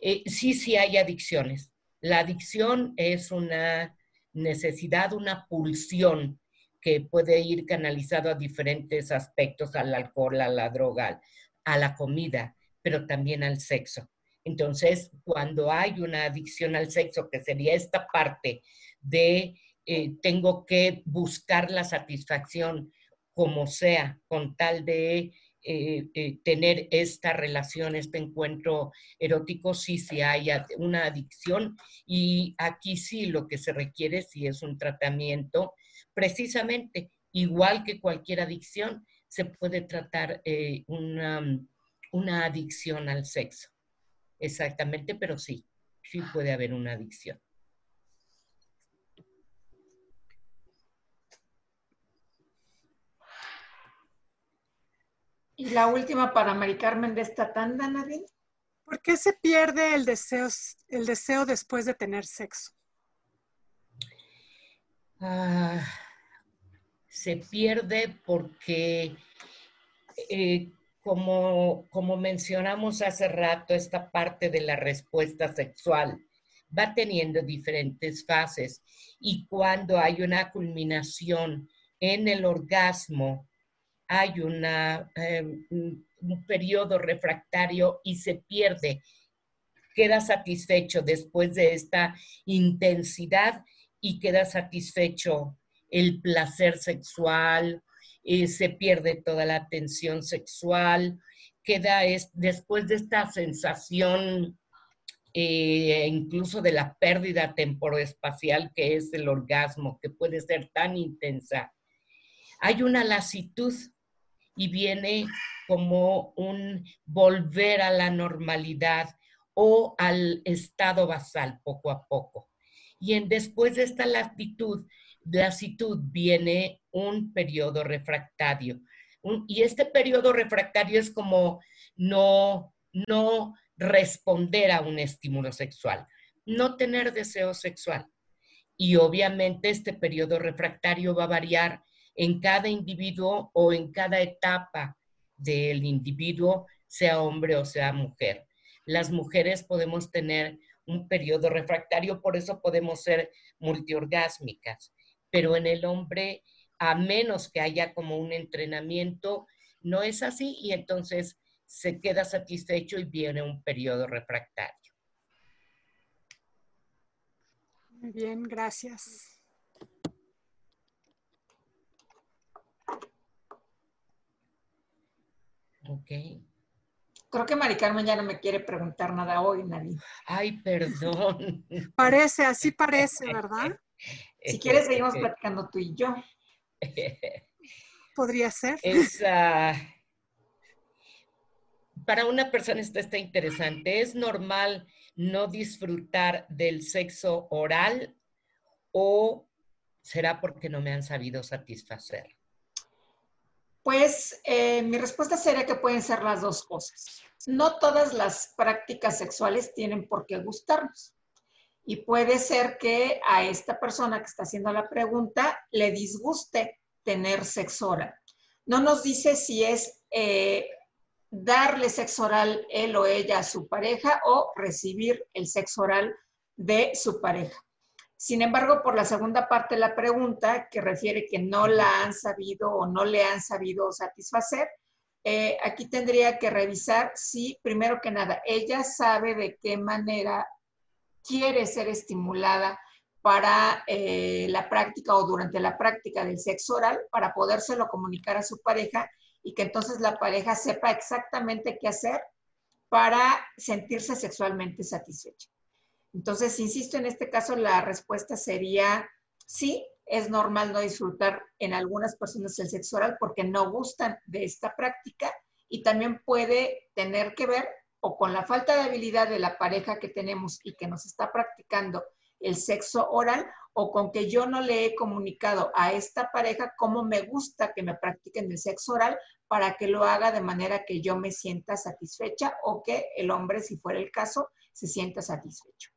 Eh, sí, sí hay adicciones. La adicción es una necesidad, una pulsión que puede ir canalizado a diferentes aspectos, al alcohol, a la droga, a la comida, pero también al sexo. Entonces, cuando hay una adicción al sexo, que sería esta parte de eh, tengo que buscar la satisfacción como sea, con tal de eh, eh, tener esta relación, este encuentro erótico, sí, sí hay una adicción y aquí sí lo que se requiere sí es un tratamiento precisamente, igual que cualquier adicción, se puede tratar una, una adicción al sexo. Exactamente, pero sí, sí puede haber una adicción. Y la última para Mari Carmen de esta tanda, Nadine. ¿Por qué se pierde el deseo, el deseo después de tener sexo? Ah, se pierde porque, eh, como, como mencionamos hace rato, esta parte de la respuesta sexual va teniendo diferentes fases y cuando hay una culminación en el orgasmo, hay una, em, un periodo refractario y se pierde. Queda satisfecho después de esta intensidad y queda satisfecho el placer sexual, eh, se pierde toda la tensión sexual, queda es, después de esta sensación eh, incluso de la pérdida temporoespacial que es el orgasmo, que puede ser tan intensa. Hay una lasitud y viene como un volver a la normalidad o al estado basal poco a poco. Y en, después de esta latitud, lasitud viene un periodo refractario. y este periodo refractario es como no, no responder a un estímulo sexual, no tener deseo sexual. Y obviamente este periodo refractario va a variar en cada individuo o en cada etapa del individuo, sea hombre o sea mujer. Las mujeres podemos tener un periodo refractario, por eso podemos ser multiorgásmicas, pero en el hombre, a menos que haya como un entrenamiento, no es así y entonces se queda satisfecho y viene un periodo refractario. Muy bien, gracias. Ok. Creo que Mari Carmen ya no me quiere preguntar nada hoy, Nadie. Ay, perdón. Parece, así parece, ¿verdad? Si quieres, seguimos platicando tú y yo. Podría ser. Para una persona esto está interesante. ¿Es normal no disfrutar del sexo oral o será porque no me han sabido satisfacer? Pues eh, mi respuesta sería que pueden ser las dos cosas. No todas las prácticas sexuales tienen por qué gustarnos. Y puede ser que a esta persona que está haciendo la pregunta le disguste tener sexo oral. No nos dice si es eh, darle sexo oral él o ella a su pareja o recibir el sexo oral de su pareja. Sin embargo, por la segunda parte de la pregunta, que refiere que no la han sabido o no le han sabido satisfacer, eh, aquí tendría que revisar si, primero que nada, ella sabe de qué manera quiere ser estimulada para eh, la práctica o durante la práctica del sexo oral, para podérselo comunicar a su pareja y que entonces la pareja sepa exactamente qué hacer para sentirse sexualmente satisfecha. Entonces, insisto, en este caso la respuesta sería sí, es normal no disfrutar en algunas personas el sexo oral porque no gustan de esta práctica y también puede tener que ver o con la falta de habilidad de la pareja que tenemos y que nos está practicando el sexo oral o con que yo no le he comunicado a esta pareja cómo me gusta que me practiquen el sexo oral para que lo haga de manera que yo me sienta satisfecha o que el hombre, si fuera el caso, se sienta satisfecho.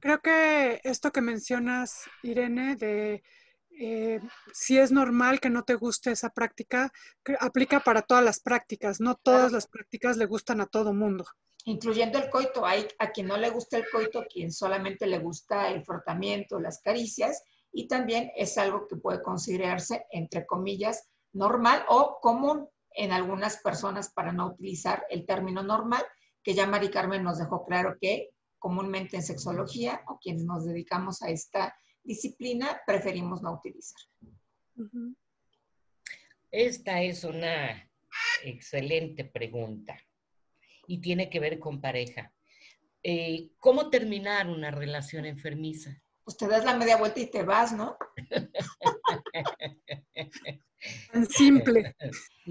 Creo que esto que mencionas, Irene, de eh, si es normal que no te guste esa práctica, aplica para todas las prácticas. No todas las prácticas le gustan a todo mundo incluyendo el coito. Hay a quien no le gusta el coito, a quien solamente le gusta el frotamiento, las caricias, y también es algo que puede considerarse, entre comillas, normal o común en algunas personas para no utilizar el término normal, que ya Mari Carmen nos dejó claro que comúnmente en sexología o quienes nos dedicamos a esta disciplina preferimos no utilizar. Esta es una excelente pregunta y tiene que ver con pareja. Eh, ¿Cómo terminar una relación enfermiza? Pues te das la media vuelta y te vas, ¿no? Tan simple.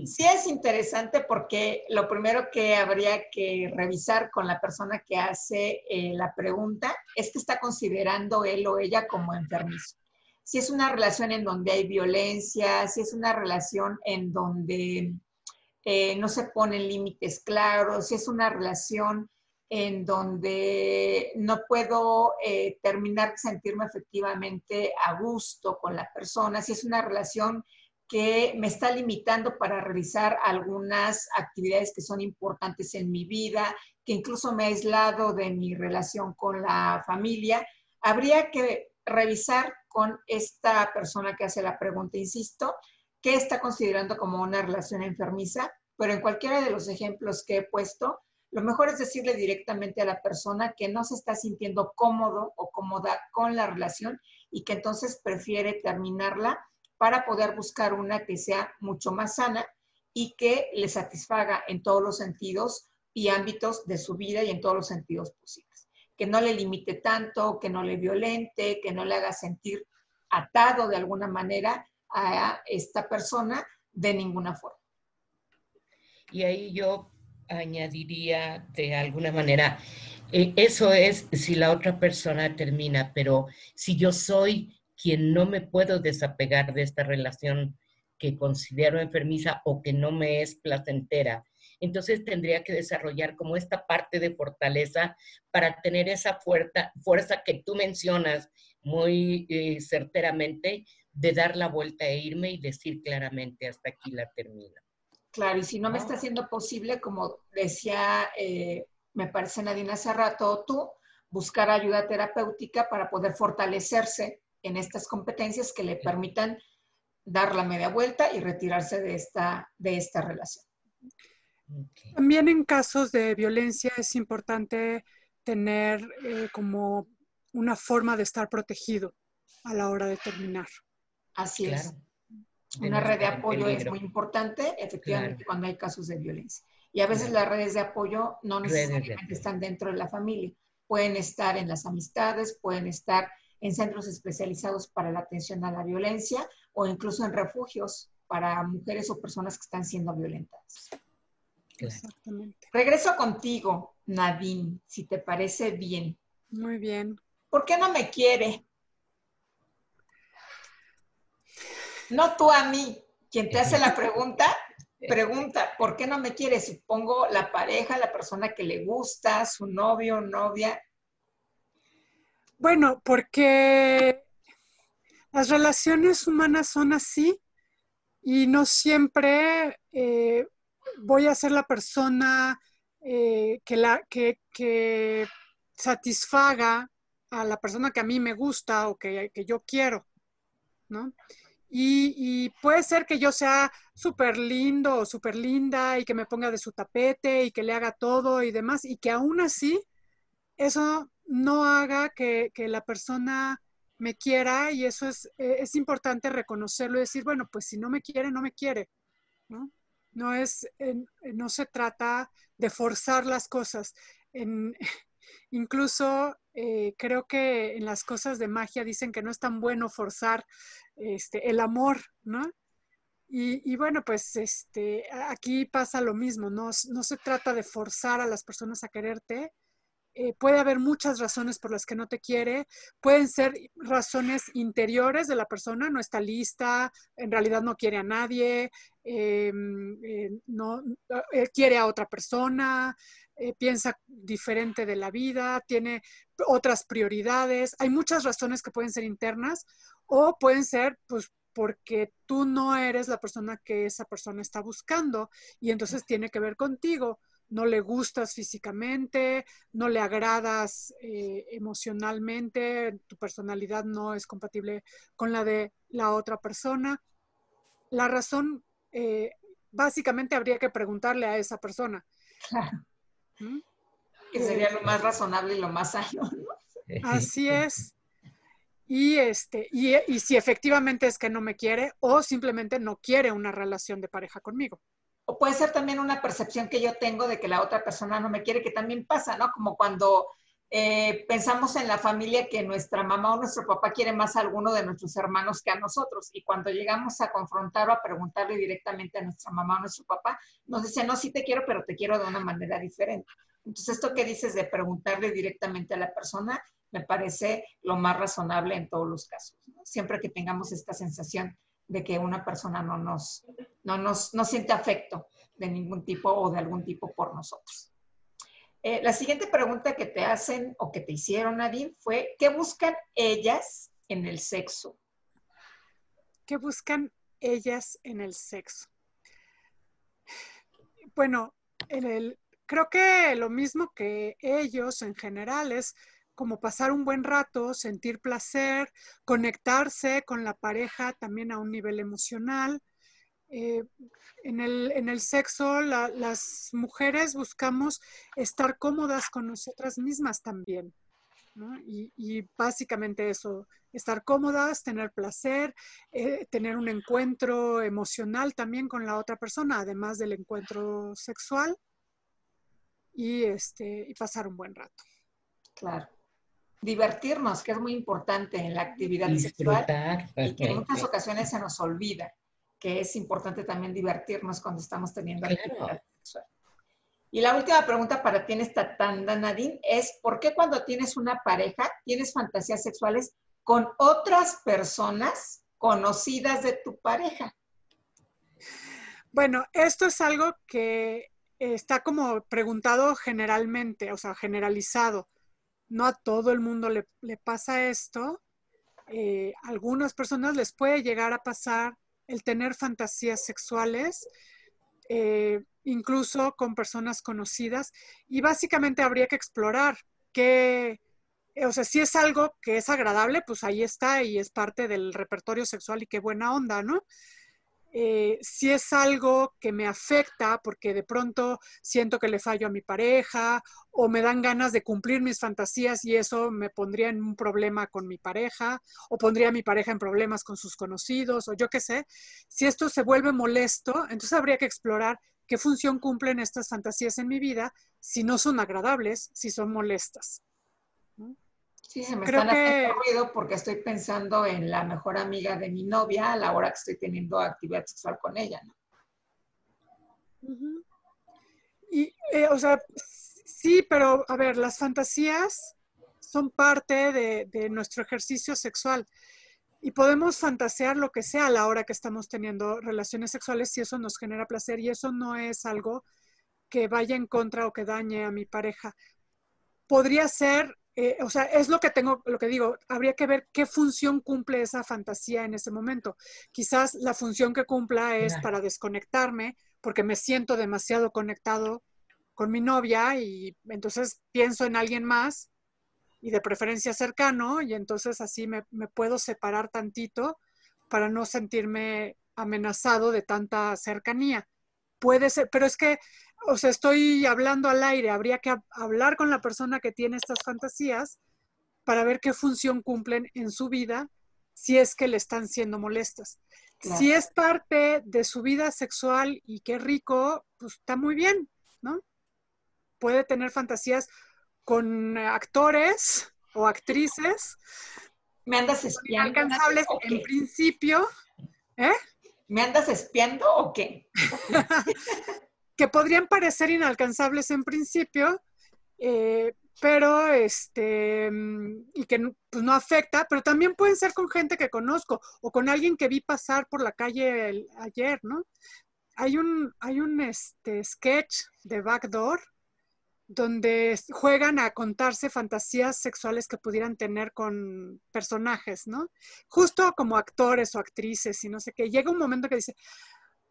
Sí es interesante porque lo primero que habría que revisar con la persona que hace eh, la pregunta es que está considerando él o ella como enfermizo. Si es una relación en donde hay violencia, si es una relación en donde eh, no se ponen límites claros, si es una relación en donde no puedo eh, terminar de sentirme efectivamente a gusto con la persona, si es una relación que me está limitando para realizar algunas actividades que son importantes en mi vida, que incluso me ha aislado de mi relación con la familia. Habría que revisar con esta persona que hace la pregunta, insisto, qué está considerando como una relación enfermiza, pero en cualquiera de los ejemplos que he puesto, lo mejor es decirle directamente a la persona que no se está sintiendo cómodo o cómoda con la relación y que entonces prefiere terminarla para poder buscar una que sea mucho más sana y que le satisfaga en todos los sentidos y ámbitos de su vida y en todos los sentidos posibles. Que no le limite tanto, que no le violente, que no le haga sentir atado de alguna manera a esta persona de ninguna forma. Y ahí yo añadiría de alguna manera, eh, eso es si la otra persona termina, pero si yo soy quien no me puedo desapegar de esta relación que considero enfermiza o que no me es placentera, entonces tendría que desarrollar como esta parte de fortaleza para tener esa fuerza, fuerza que tú mencionas muy eh, certeramente de dar la vuelta e irme y decir claramente hasta aquí la termino. Claro, y si no me está siendo posible, como decía, eh, me parece Nadine hace rato, tú, buscar ayuda terapéutica para poder fortalecerse en estas competencias que le permitan dar la media vuelta y retirarse de esta, de esta relación. También en casos de violencia es importante tener eh, como una forma de estar protegido a la hora de terminar. Así es. Una red de apoyo es muy importante, efectivamente, cuando hay casos de violencia. Y a veces las redes de apoyo no necesariamente están dentro de la familia. Pueden estar en las amistades, pueden estar en centros especializados para la atención a la violencia o incluso en refugios para mujeres o personas que están siendo violentadas. Exactamente. Regreso contigo, Nadine, si te parece bien. Muy bien. ¿Por qué no me quiere? No tú a mí. Quien te hace la pregunta, pregunta, ¿por qué no me quiere? Supongo la pareja, la persona que le gusta, su novio, novia. Bueno, porque las relaciones humanas son así y no siempre eh, voy a ser la persona eh, que, la, que, que, satisfaga a la persona que a mí me gusta o que, que yo quiero, ¿no? Y, puede ser que yo sea súper lindo o súper linda y que me ponga de su tapete y que le haga todo y demás, y que aún así eso no haga que, la persona me quiera y eso es, eh, es, importante reconocerlo y decir, bueno, pues si no me quiere, no me quiere, ¿no? No es, no se trata de forzar las cosas. En, incluso eh, creo que en las cosas de magia dicen que no es tan bueno forzar este, el amor, ¿no? Y, bueno, pues este, aquí pasa lo mismo, no, no, se trata de forzar a las personas a quererte. Eh, puede haber muchas razones por las que no te quiere, pueden ser razones interiores de la persona, no está lista, en realidad no quiere a nadie, em, eh, no quiere a otra persona, eh, piensa diferente de la vida, tiene otras prioridades. Hay muchas razones que pueden ser internas o pueden ser, pues, porque tú no eres la persona que esa persona está buscando y entonces tiene que ver contigo. No le gustas físicamente, no le agradas eh, emocionalmente, tu personalidad no es compatible con la de la otra persona. La razón, eh, básicamente habría que preguntarle a esa persona. Claro. Que sería lo más razonable y lo más sano, Así es. Y, este, y, y, si efectivamente es que no me quiere o simplemente no quiere una relación de pareja conmigo. O puede ser también una percepción que yo tengo de que la otra persona no me quiere, que también pasa, ¿no? Como cuando eh, pensamos en la familia que nuestra mamá o nuestro papá quiere más a alguno de nuestros hermanos que a nosotros. Y cuando llegamos a confrontar o a preguntarle directamente a nuestra mamá o nuestro papá, nos dice, no, sí te quiero, pero te quiero de una manera diferente. Entonces, esto que dices de preguntarle directamente a la persona, me parece lo más razonable en todos los casos. Siempre que tengamos esta sensación de que una persona no nos, no nos no siente afecto de ningún tipo o de algún tipo por nosotros. Eh, la siguiente pregunta que te hacen o que te hicieron, Nadine, fue, ¿qué buscan ellas en el sexo? ¿Qué buscan ellas en el sexo. Bueno, creo que lo mismo que ellos en general es como pasar un buen rato, sentir placer, conectarse con la pareja también a un nivel emocional. Eh, en, el, sexo, las mujeres buscamos estar cómodas con nosotras mismas también. Y, básicamente eso, estar cómodas, tener placer, eh, tener un encuentro emocional también con la otra persona, además del encuentro sexual, y, este, y pasar un buen rato. Claro. Divertirnos, que es muy importante en la actividad sexual, y que en muchas ocasiones se nos olvida que es importante también divertirnos cuando estamos teniendo actividad sexual. Y la última pregunta para ti en esta tanda, Nadine, es ¿por qué cuando tienes una pareja tienes fantasías sexuales con otras personas conocidas de tu pareja? Bueno, esto es algo que está como preguntado generalmente, o sea, generalizado. No a todo el mundo le, pasa esto. Eh, algunas personas les puede llegar a pasar el tener fantasías sexuales. Eh, incluso con personas conocidas, y básicamente habría que explorar qué, o sea, si es algo que es agradable, pues ahí está y es parte del repertorio sexual y qué buena onda, ¿no? Eh, si es algo que me afecta porque de pronto siento que le fallo a mi pareja o me dan ganas de cumplir mis fantasías y eso me pondría en un problema con mi pareja o pondría a mi pareja en problemas con sus conocidos o yo qué sé, si esto se vuelve molesto, entonces habría que explorar qué función cumplen estas fantasías en mi vida si no son agradables, si son molestas. Sí, se me Creo están haciendo ruido porque estoy pensando en la mejor amiga de mi novia a la hora que estoy teniendo actividad sexual con ella, ¿no? Y, eh, o sea, sí, pero a ver, las fantasías son parte de nuestro ejercicio sexual y podemos fantasear lo que sea a la hora que estamos teniendo relaciones sexuales si eso nos genera placer y eso no es algo que vaya en contra o que dañe a mi pareja. Podría ser, eh, o sea, es lo que tengo, lo que digo, habría que ver qué función cumple esa fantasía en ese momento. Quizás la función que cumpla es para desconectarme porque me siento demasiado conectado con mi novia y entonces pienso en alguien más y de preferencia cercano, y entonces así me, puedo separar tantito para no sentirme amenazado de tanta cercanía. Puede ser, pero es que, o sea, estoy hablando al aire, habría que hablar con la persona que tiene estas fantasías para ver qué función cumplen en su vida si es que le están siendo molestas. Si es parte de su vida sexual y qué rico, pues está muy bien, ¿no? Puede tener fantasías con actores o actrices. ¿Me andas espiando? Inalcanzables en principio. ¿eh? ¿Me andas espiando o qué? que podrían parecer inalcanzables en principio, eh, pero este, y que pues, no afecta, pero también pueden ser con gente que conozco o con alguien que vi pasar por la calle ayer, ¿no? Hay un, hay un este, sketch de Backdoor donde juegan a contarse fantasías sexuales que pudieran tener con personajes, ¿no? Justo como actores o actrices y no sé qué. Llega un momento que dice,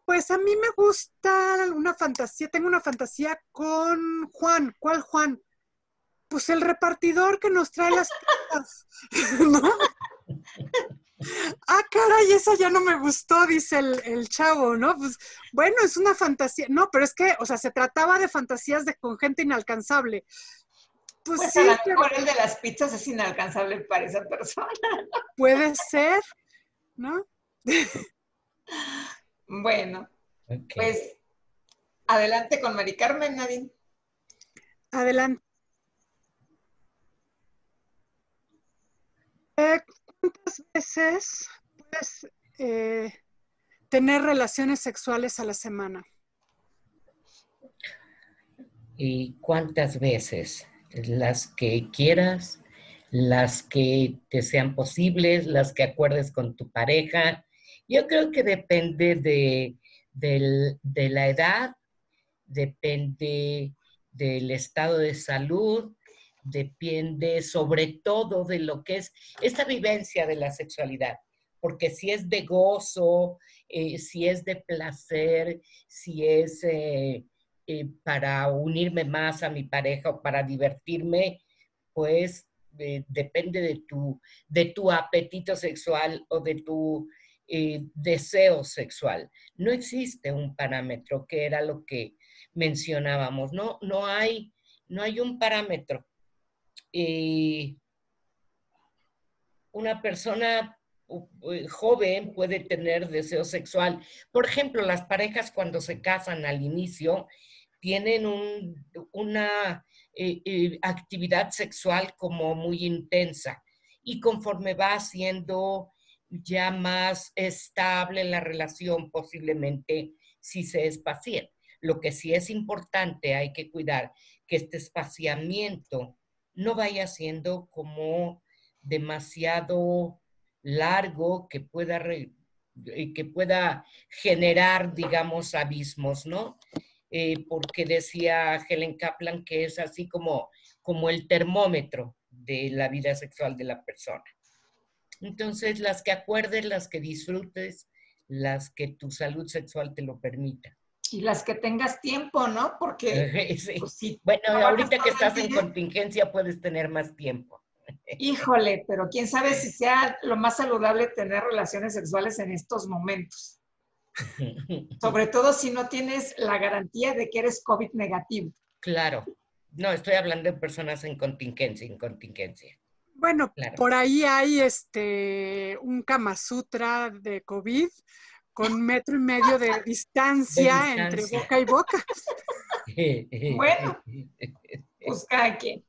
pues a mí me gusta una fantasía, tengo una fantasía con Juan. ¿Cuál Juan? Pues el repartidor que nos trae las pizzas, ¿no? Ah, caray, esa ya no me gustó, dice el, chavo, ¿no? Pues bueno, es una fantasía. No, pero es que, o sea, se trataba de fantasías de, con gente inalcanzable. Pues, pues sí, el de las pizzas es inalcanzable para esa persona. Puede ser, ¿no? bueno, pues adelante con Mari Carmen, Nadine. Adelante. ¿Cuántas veces puedes eh, tener relaciones sexuales a la semana? ¿Y cuántas veces? Las que quieras, las que te sean posibles, las que acuerdes con tu pareja. Yo creo que depende de, de la edad, depende del estado de salud, depende sobre todo de lo que es esta vivencia de la sexualidad. porque si es de gozo, eh, si es de placer, si es eh, eh, para unirme más a mi pareja o para divertirme, pues depende de tu, de tu apetito sexual o de tu deseo sexual. No existe un parámetro, que era lo que mencionábamos, no, no, hay, no hay un parámetro. Una persona eh, joven puede tener deseo sexual. Por ejemplo, las parejas cuando se casan al inicio tienen una eh, eh, actividad sexual como muy intensa y conforme va siendo ya más estable la relación, posiblemente si se espacien. Lo que sí es importante, hay que cuidar que este espaciamiento no vaya siendo como demasiado largo que pueda, que pueda generar, digamos, abismos, ¿no? Eh, porque decía Helen Kaplan que es así como, como el termómetro de la vida sexual de la persona. Entonces, las que acuerdes, las que disfrutes, las que tu salud sexual te lo permita. Y las que tengas tiempo, ¿no? Porque... Pues, bueno, ahorita que estás en contingencia puedes tener más tiempo. Híjole, pero quién sabe si sea lo más saludable tener relaciones sexuales en estos momentos. Sobre todo si no tienes la garantía de que eres COVID negativo. Claro. No, estoy hablando de personas en contingencia, en contingencia. Bueno, por ahí hay este un Kama Sutra de COVID con metro y medio de distancia, entre boca y boca. bueno, pues cada quien.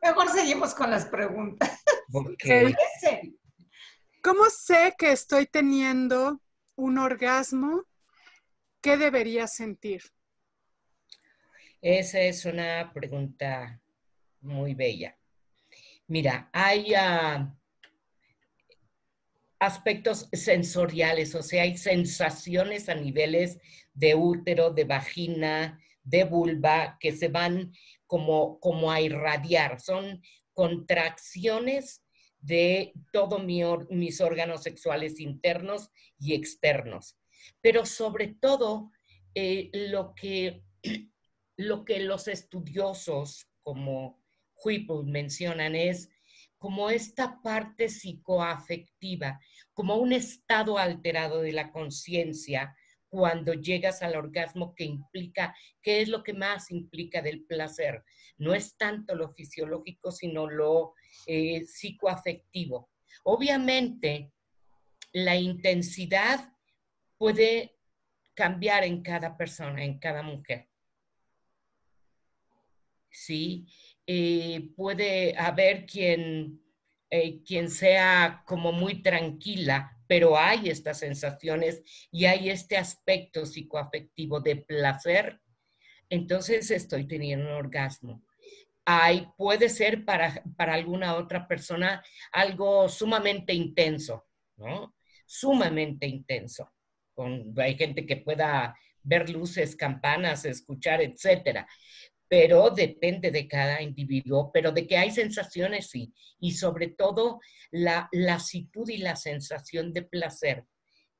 Mejor seguimos con las preguntas. ¿Cómo sé que estoy teniendo un orgasmo? ¿Qué debería sentir? Esa es una pregunta muy bella. Mira, hay ah, aspectos sensoriales, o sea, hay sensaciones a niveles de útero, de vagina, de vulva que se van como, como a irradiar. Son contracciones de todos mis órganos sexuales internos y externos. Pero sobre todo, eh, lo, que, lo que los estudiosos como Whipple mencionan es como esta parte psicoafectiva, como un estado alterado de la conciencia cuando llegas al orgasmo que implica, ¿qué es lo que más implica del placer? No es tanto lo fisiológico, sino lo eh, psicoafectivo. Obviamente, la intensidad puede cambiar en cada persona, en cada mujer. Sí, eh, puede haber quien, eh, quien sea como muy tranquila pero hay estas sensaciones y hay este aspecto psicoafectivo de placer, entonces estoy teniendo un orgasmo. Hay, puede ser para, para alguna otra persona algo sumamente intenso, ¿no? Sumamente intenso. Con, hay gente que pueda ver luces, campanas, escuchar, etcétera pero depende de cada individuo, pero de que hay sensaciones, sí, y sobre todo la lasitud y la sensación de placer.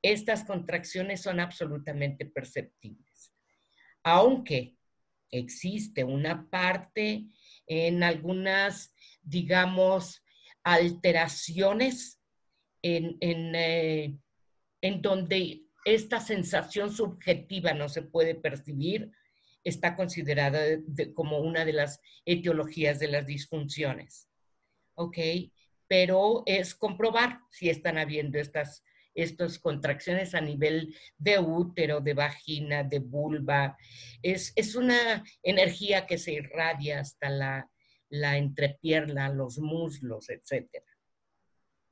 Estas contracciones son absolutamente perceptibles. Aunque existe una parte en algunas, digamos, alteraciones en, en, eh, en donde esta sensación subjetiva no se puede percibir, está considerada como una de las etiologías de las disfunciones. ¿Ok? Pero es comprobar si están habiendo estas, contracciones a nivel de útero, de vagina, de vulva. Es, una energía que se irradia hasta la, la entrepierna, los muslos, etc.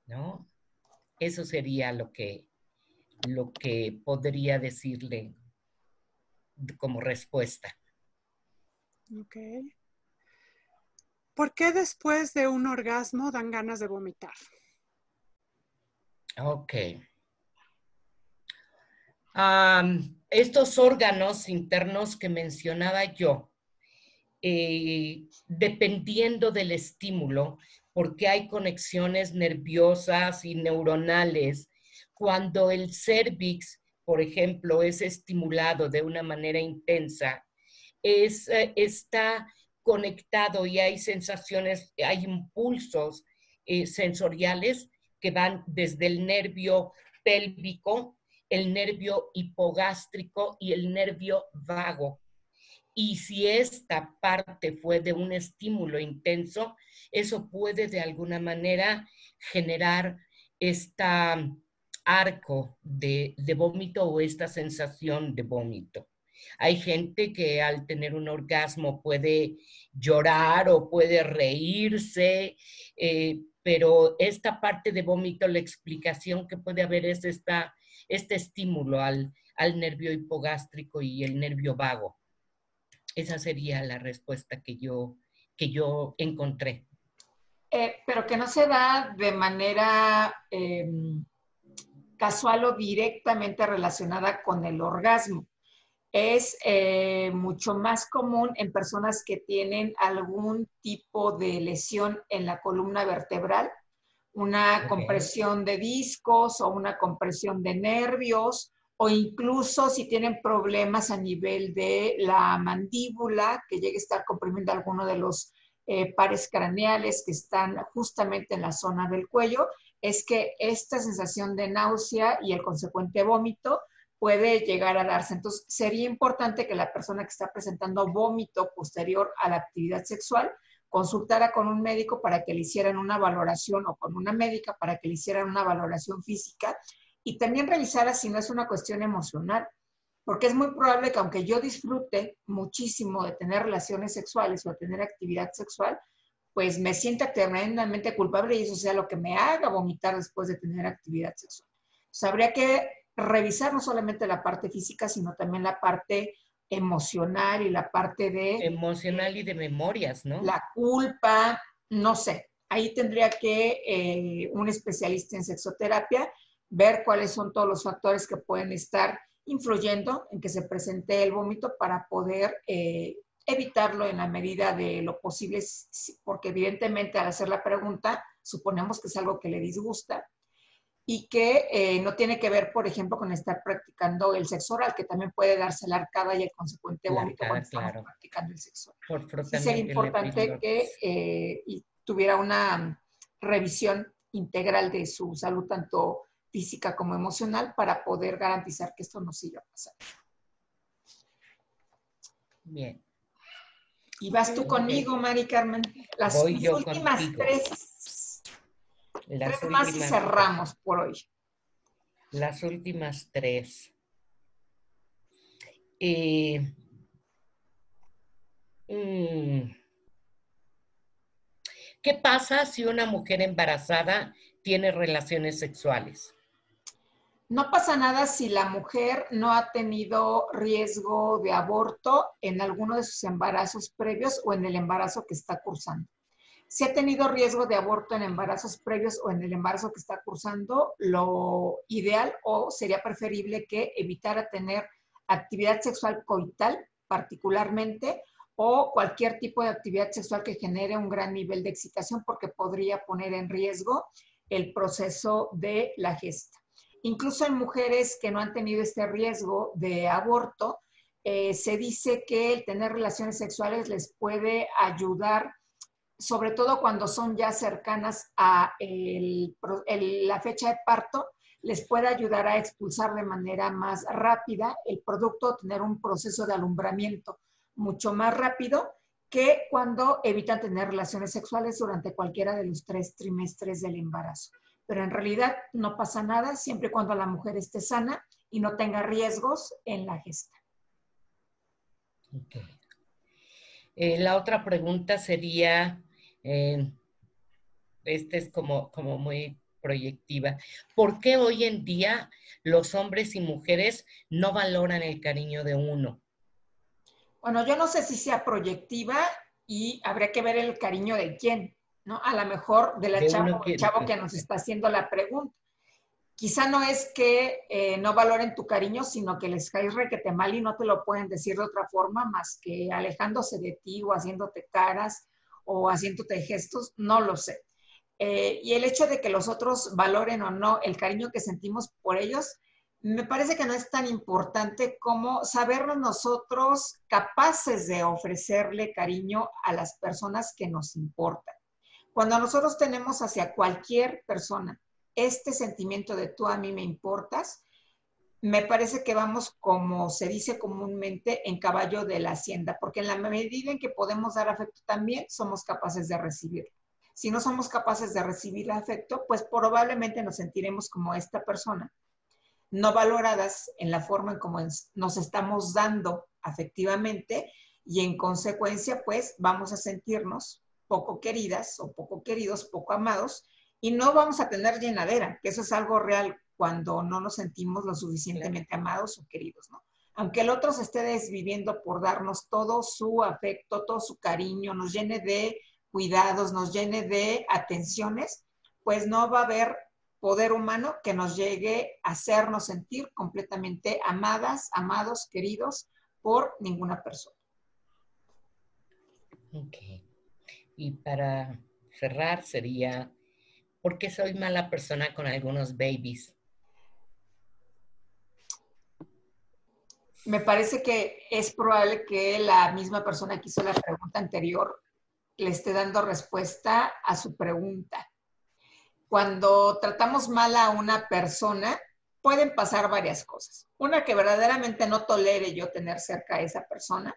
¿No? Eso sería lo que, lo que podría decirle como respuesta. Ok. ¿Por qué después de un orgasmo dan ganas de vomitar? Ok. estos órganos internos que mencionaba yo eh, dependiendo del estímulo, porque hay conexiones nerviosas y neuronales. Cuando el cervix, por ejemplo, es estimulado de una manera intensa, es, eh, está conectado y hay sensaciones, hay impulsos eh, sensoriales que van desde el nervio pélvico, el nervio hipogástrico y el nervio vago. Y si esta parte fue de un estímulo intenso, eso puede de alguna manera generar esta arco de, de vómito o esta sensación de vómito. Hay gente que al tener un orgasmo puede llorar o puede reírse, eh, pero esta parte de vómito, la explicación que puede haber es esta, este estímulo al, al nervio hipogástrico y el nervio vago. Esa sería la respuesta que yo, que yo encontré. Eh, pero que no se da de manera em, casual o directamente relacionada con el orgasmo. Es eh, mucho más común en personas que tienen algún tipo de lesión en la columna vertebral, una compresión de discos o una compresión de nervios o incluso si tienen problemas a nivel de la mandíbula, que llegue a estar comprimiendo alguno de los eh, pares craneales que están justamente en la zona del cuello, es que esta sensación de náusea y el consecuente vómito puede llegar a darse. Entonces, sería importante que la persona que está presentando vómito posterior a la actividad sexual consultara con un médico para que le hicieran una valoración o con una médica para que le hicieran una valoración física y también revisar si no es una cuestión emocional, porque es muy probable que aunque yo disfrute muchísimo de tener relaciones sexuales o de tener actividad sexual, pues me sienta tremendamente culpable y eso sea lo que me haga vomitar después de tener actividad sexual. O habría que revisar no solamente la parte física, sino también la parte emocional y la parte de... Emocional y de memorias, ¿no? La culpa, no sé. Ahí tendría que eh, un especialista en sexoterapia ver cuáles son todos los factores que pueden estar influyendo en que se presente el vómito para poder eh, evitarlo en la medida de lo posible, porque evidentemente al hacer la pregunta suponemos que es algo que le disgusta y que eh, no tiene que ver, por ejemplo, con estar practicando el sexo oral, que también puede darse la arcada y el consecuente vómito cuando estamos practicando el sexo oral. Sí sería importante que eh, tuviera una revisión integral de su salud, tanto física como emocional para poder garantizar que esto no siga pasando. Bien. Y vas tú conmigo, Mari Carmen. Las últimas tres. Las tres más y cerramos por hoy. Las últimas tres. Eh, mm, ¿Qué pasa si una mujer embarazada tiene relaciones sexuales? No pasa nada si la mujer no ha tenido riesgo de aborto en alguno de sus embarazos previos o en el embarazo que está cursando. Si ha tenido riesgo de aborto en embarazos previos o en el embarazo que está cursando, lo ideal o sería preferible que evitara tener actividad sexual coital particularmente o cualquier tipo de actividad sexual que genere un gran nivel de excitación porque podría poner en riesgo el proceso de la gesta. Incluso en mujeres que no han tenido este riesgo de aborto, eh, se dice que el tener relaciones sexuales les puede ayudar, sobre todo cuando son ya cercanas a la fecha de parto, les puede ayudar a expulsar de manera más rápida el producto, tener un proceso de alumbramiento mucho más rápido que cuando evitan tener relaciones sexuales durante cualquiera de los tres trimestres del embarazo pero en realidad no pasa nada siempre y cuando la mujer esté sana y no tenga riesgos en la gesta. Eh, la otra pregunta sería, eh, esta es como, como muy proyectiva, ¿por qué hoy en día los hombres y mujeres no valoran el cariño de uno? Bueno, yo no sé si sea proyectiva y habría que ver el cariño de quién. ¿No? A lo mejor de la chavo, chavo que nos está haciendo la pregunta. quizá no es que eh, no valoren tu cariño, sino que les caes requete mal y no te lo pueden decir de otra forma más que alejándose de ti o haciéndote caras o haciéndote gestos, no lo sé. Eh, y el hecho de que los otros valoren o no el cariño que sentimos por ellos, me parece que no es tan importante como sabernos nosotros capaces de ofrecerle cariño a las personas que nos importan. Cuando nosotros tenemos hacia cualquier persona este sentimiento de tú a mí me importas, me parece que vamos, como se dice comúnmente, en caballo de la hacienda, porque en la medida en que podemos dar afecto también somos capaces de recibirlo. Si no somos capaces de recibir afecto, pues probablemente nos sentiremos como esta persona, no valoradas en la forma en cómo nos estamos dando afectivamente y en consecuencia, pues vamos a sentirnos poco queridas o poco queridos, poco amados, y no vamos a tener llenadera, que eso es algo real cuando no nos sentimos lo suficientemente amados o queridos, ¿no? Aunque el otro se esté desviviendo por darnos todo su afecto, todo su cariño, nos llene de cuidados, nos llene de atenciones, pues no va a haber poder humano que nos llegue a hacernos sentir completamente amadas, amados, queridos por ninguna persona. Y para cerrar sería ¿Por qué soy mala persona con algunos babies? Me parece que es probable que la misma persona que hizo la pregunta anterior le esté dando respuesta a su pregunta. Cuando tratamos mal a una persona, pueden pasar varias cosas. Una, que verdaderamente no tolere yo tener cerca a esa persona,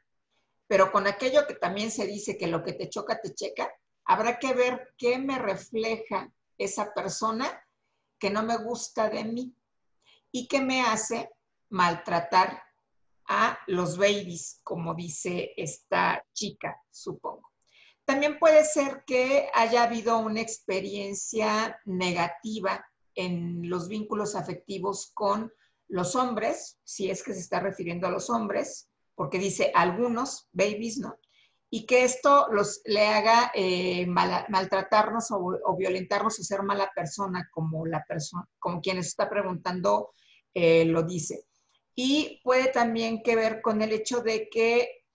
pero con aquello que también se dice que lo que te choca, te checa, habrá que ver qué me refleja esa persona que no me gusta de mí y que me hace maltratar a los babies, como dice esta chica, supongo. También puede ser que haya habido una experiencia negativa en los vínculos afectivos con los hombres, si es que se está refiriendo a los hombres, porque dice algunos babies, ¿no? y que esto los, le haga eh, maltratarnos o, violentarnos o ser mala persona, como la persona, como quien está preguntando eh, lo dice. Y puede también que ver con el hecho de que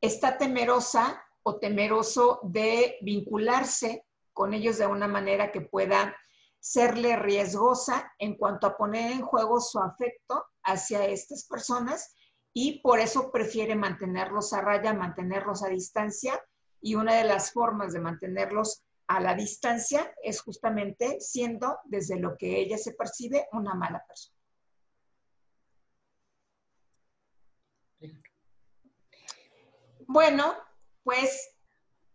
está temerosa o temeroso de vincularse con ellos de una manera que pueda serle riesgosa en cuanto a poner en juego su afecto hacia estas personas y por eso prefiere mantenerlos a raya, mantenerlos a distancia y una de las formas de mantenerlos a la distancia es justamente siendo desde lo que ella se percibe una mala persona. Bueno, pues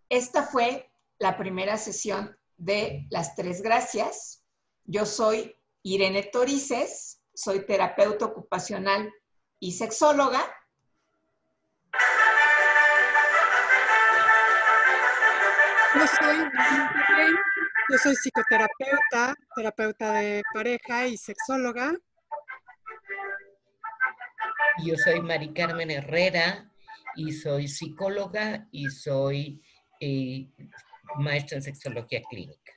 esta fue la primera sesión de las tres gracias. Yo soy Irene Torices, soy terapeuta ocupacional y sexóloga. Yo soy, yo soy psicoterapeuta, terapeuta de pareja y sexóloga. Yo soy Mari Carmen Herrera y soy psicóloga y soy eh, maestra en sexología clínica.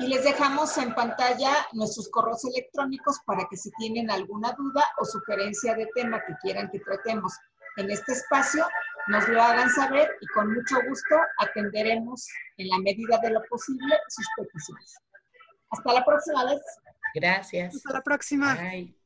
Y les dejamos en pantalla nuestros correos electrónicos para que si tienen alguna duda o sugerencia de tema que quieran que tratemos en este espacio, nos lo hagan saber y con mucho gusto atenderemos en la medida de lo posible sus peticiones. Hasta la próxima vez. Gracias. Hasta la próxima. Bye.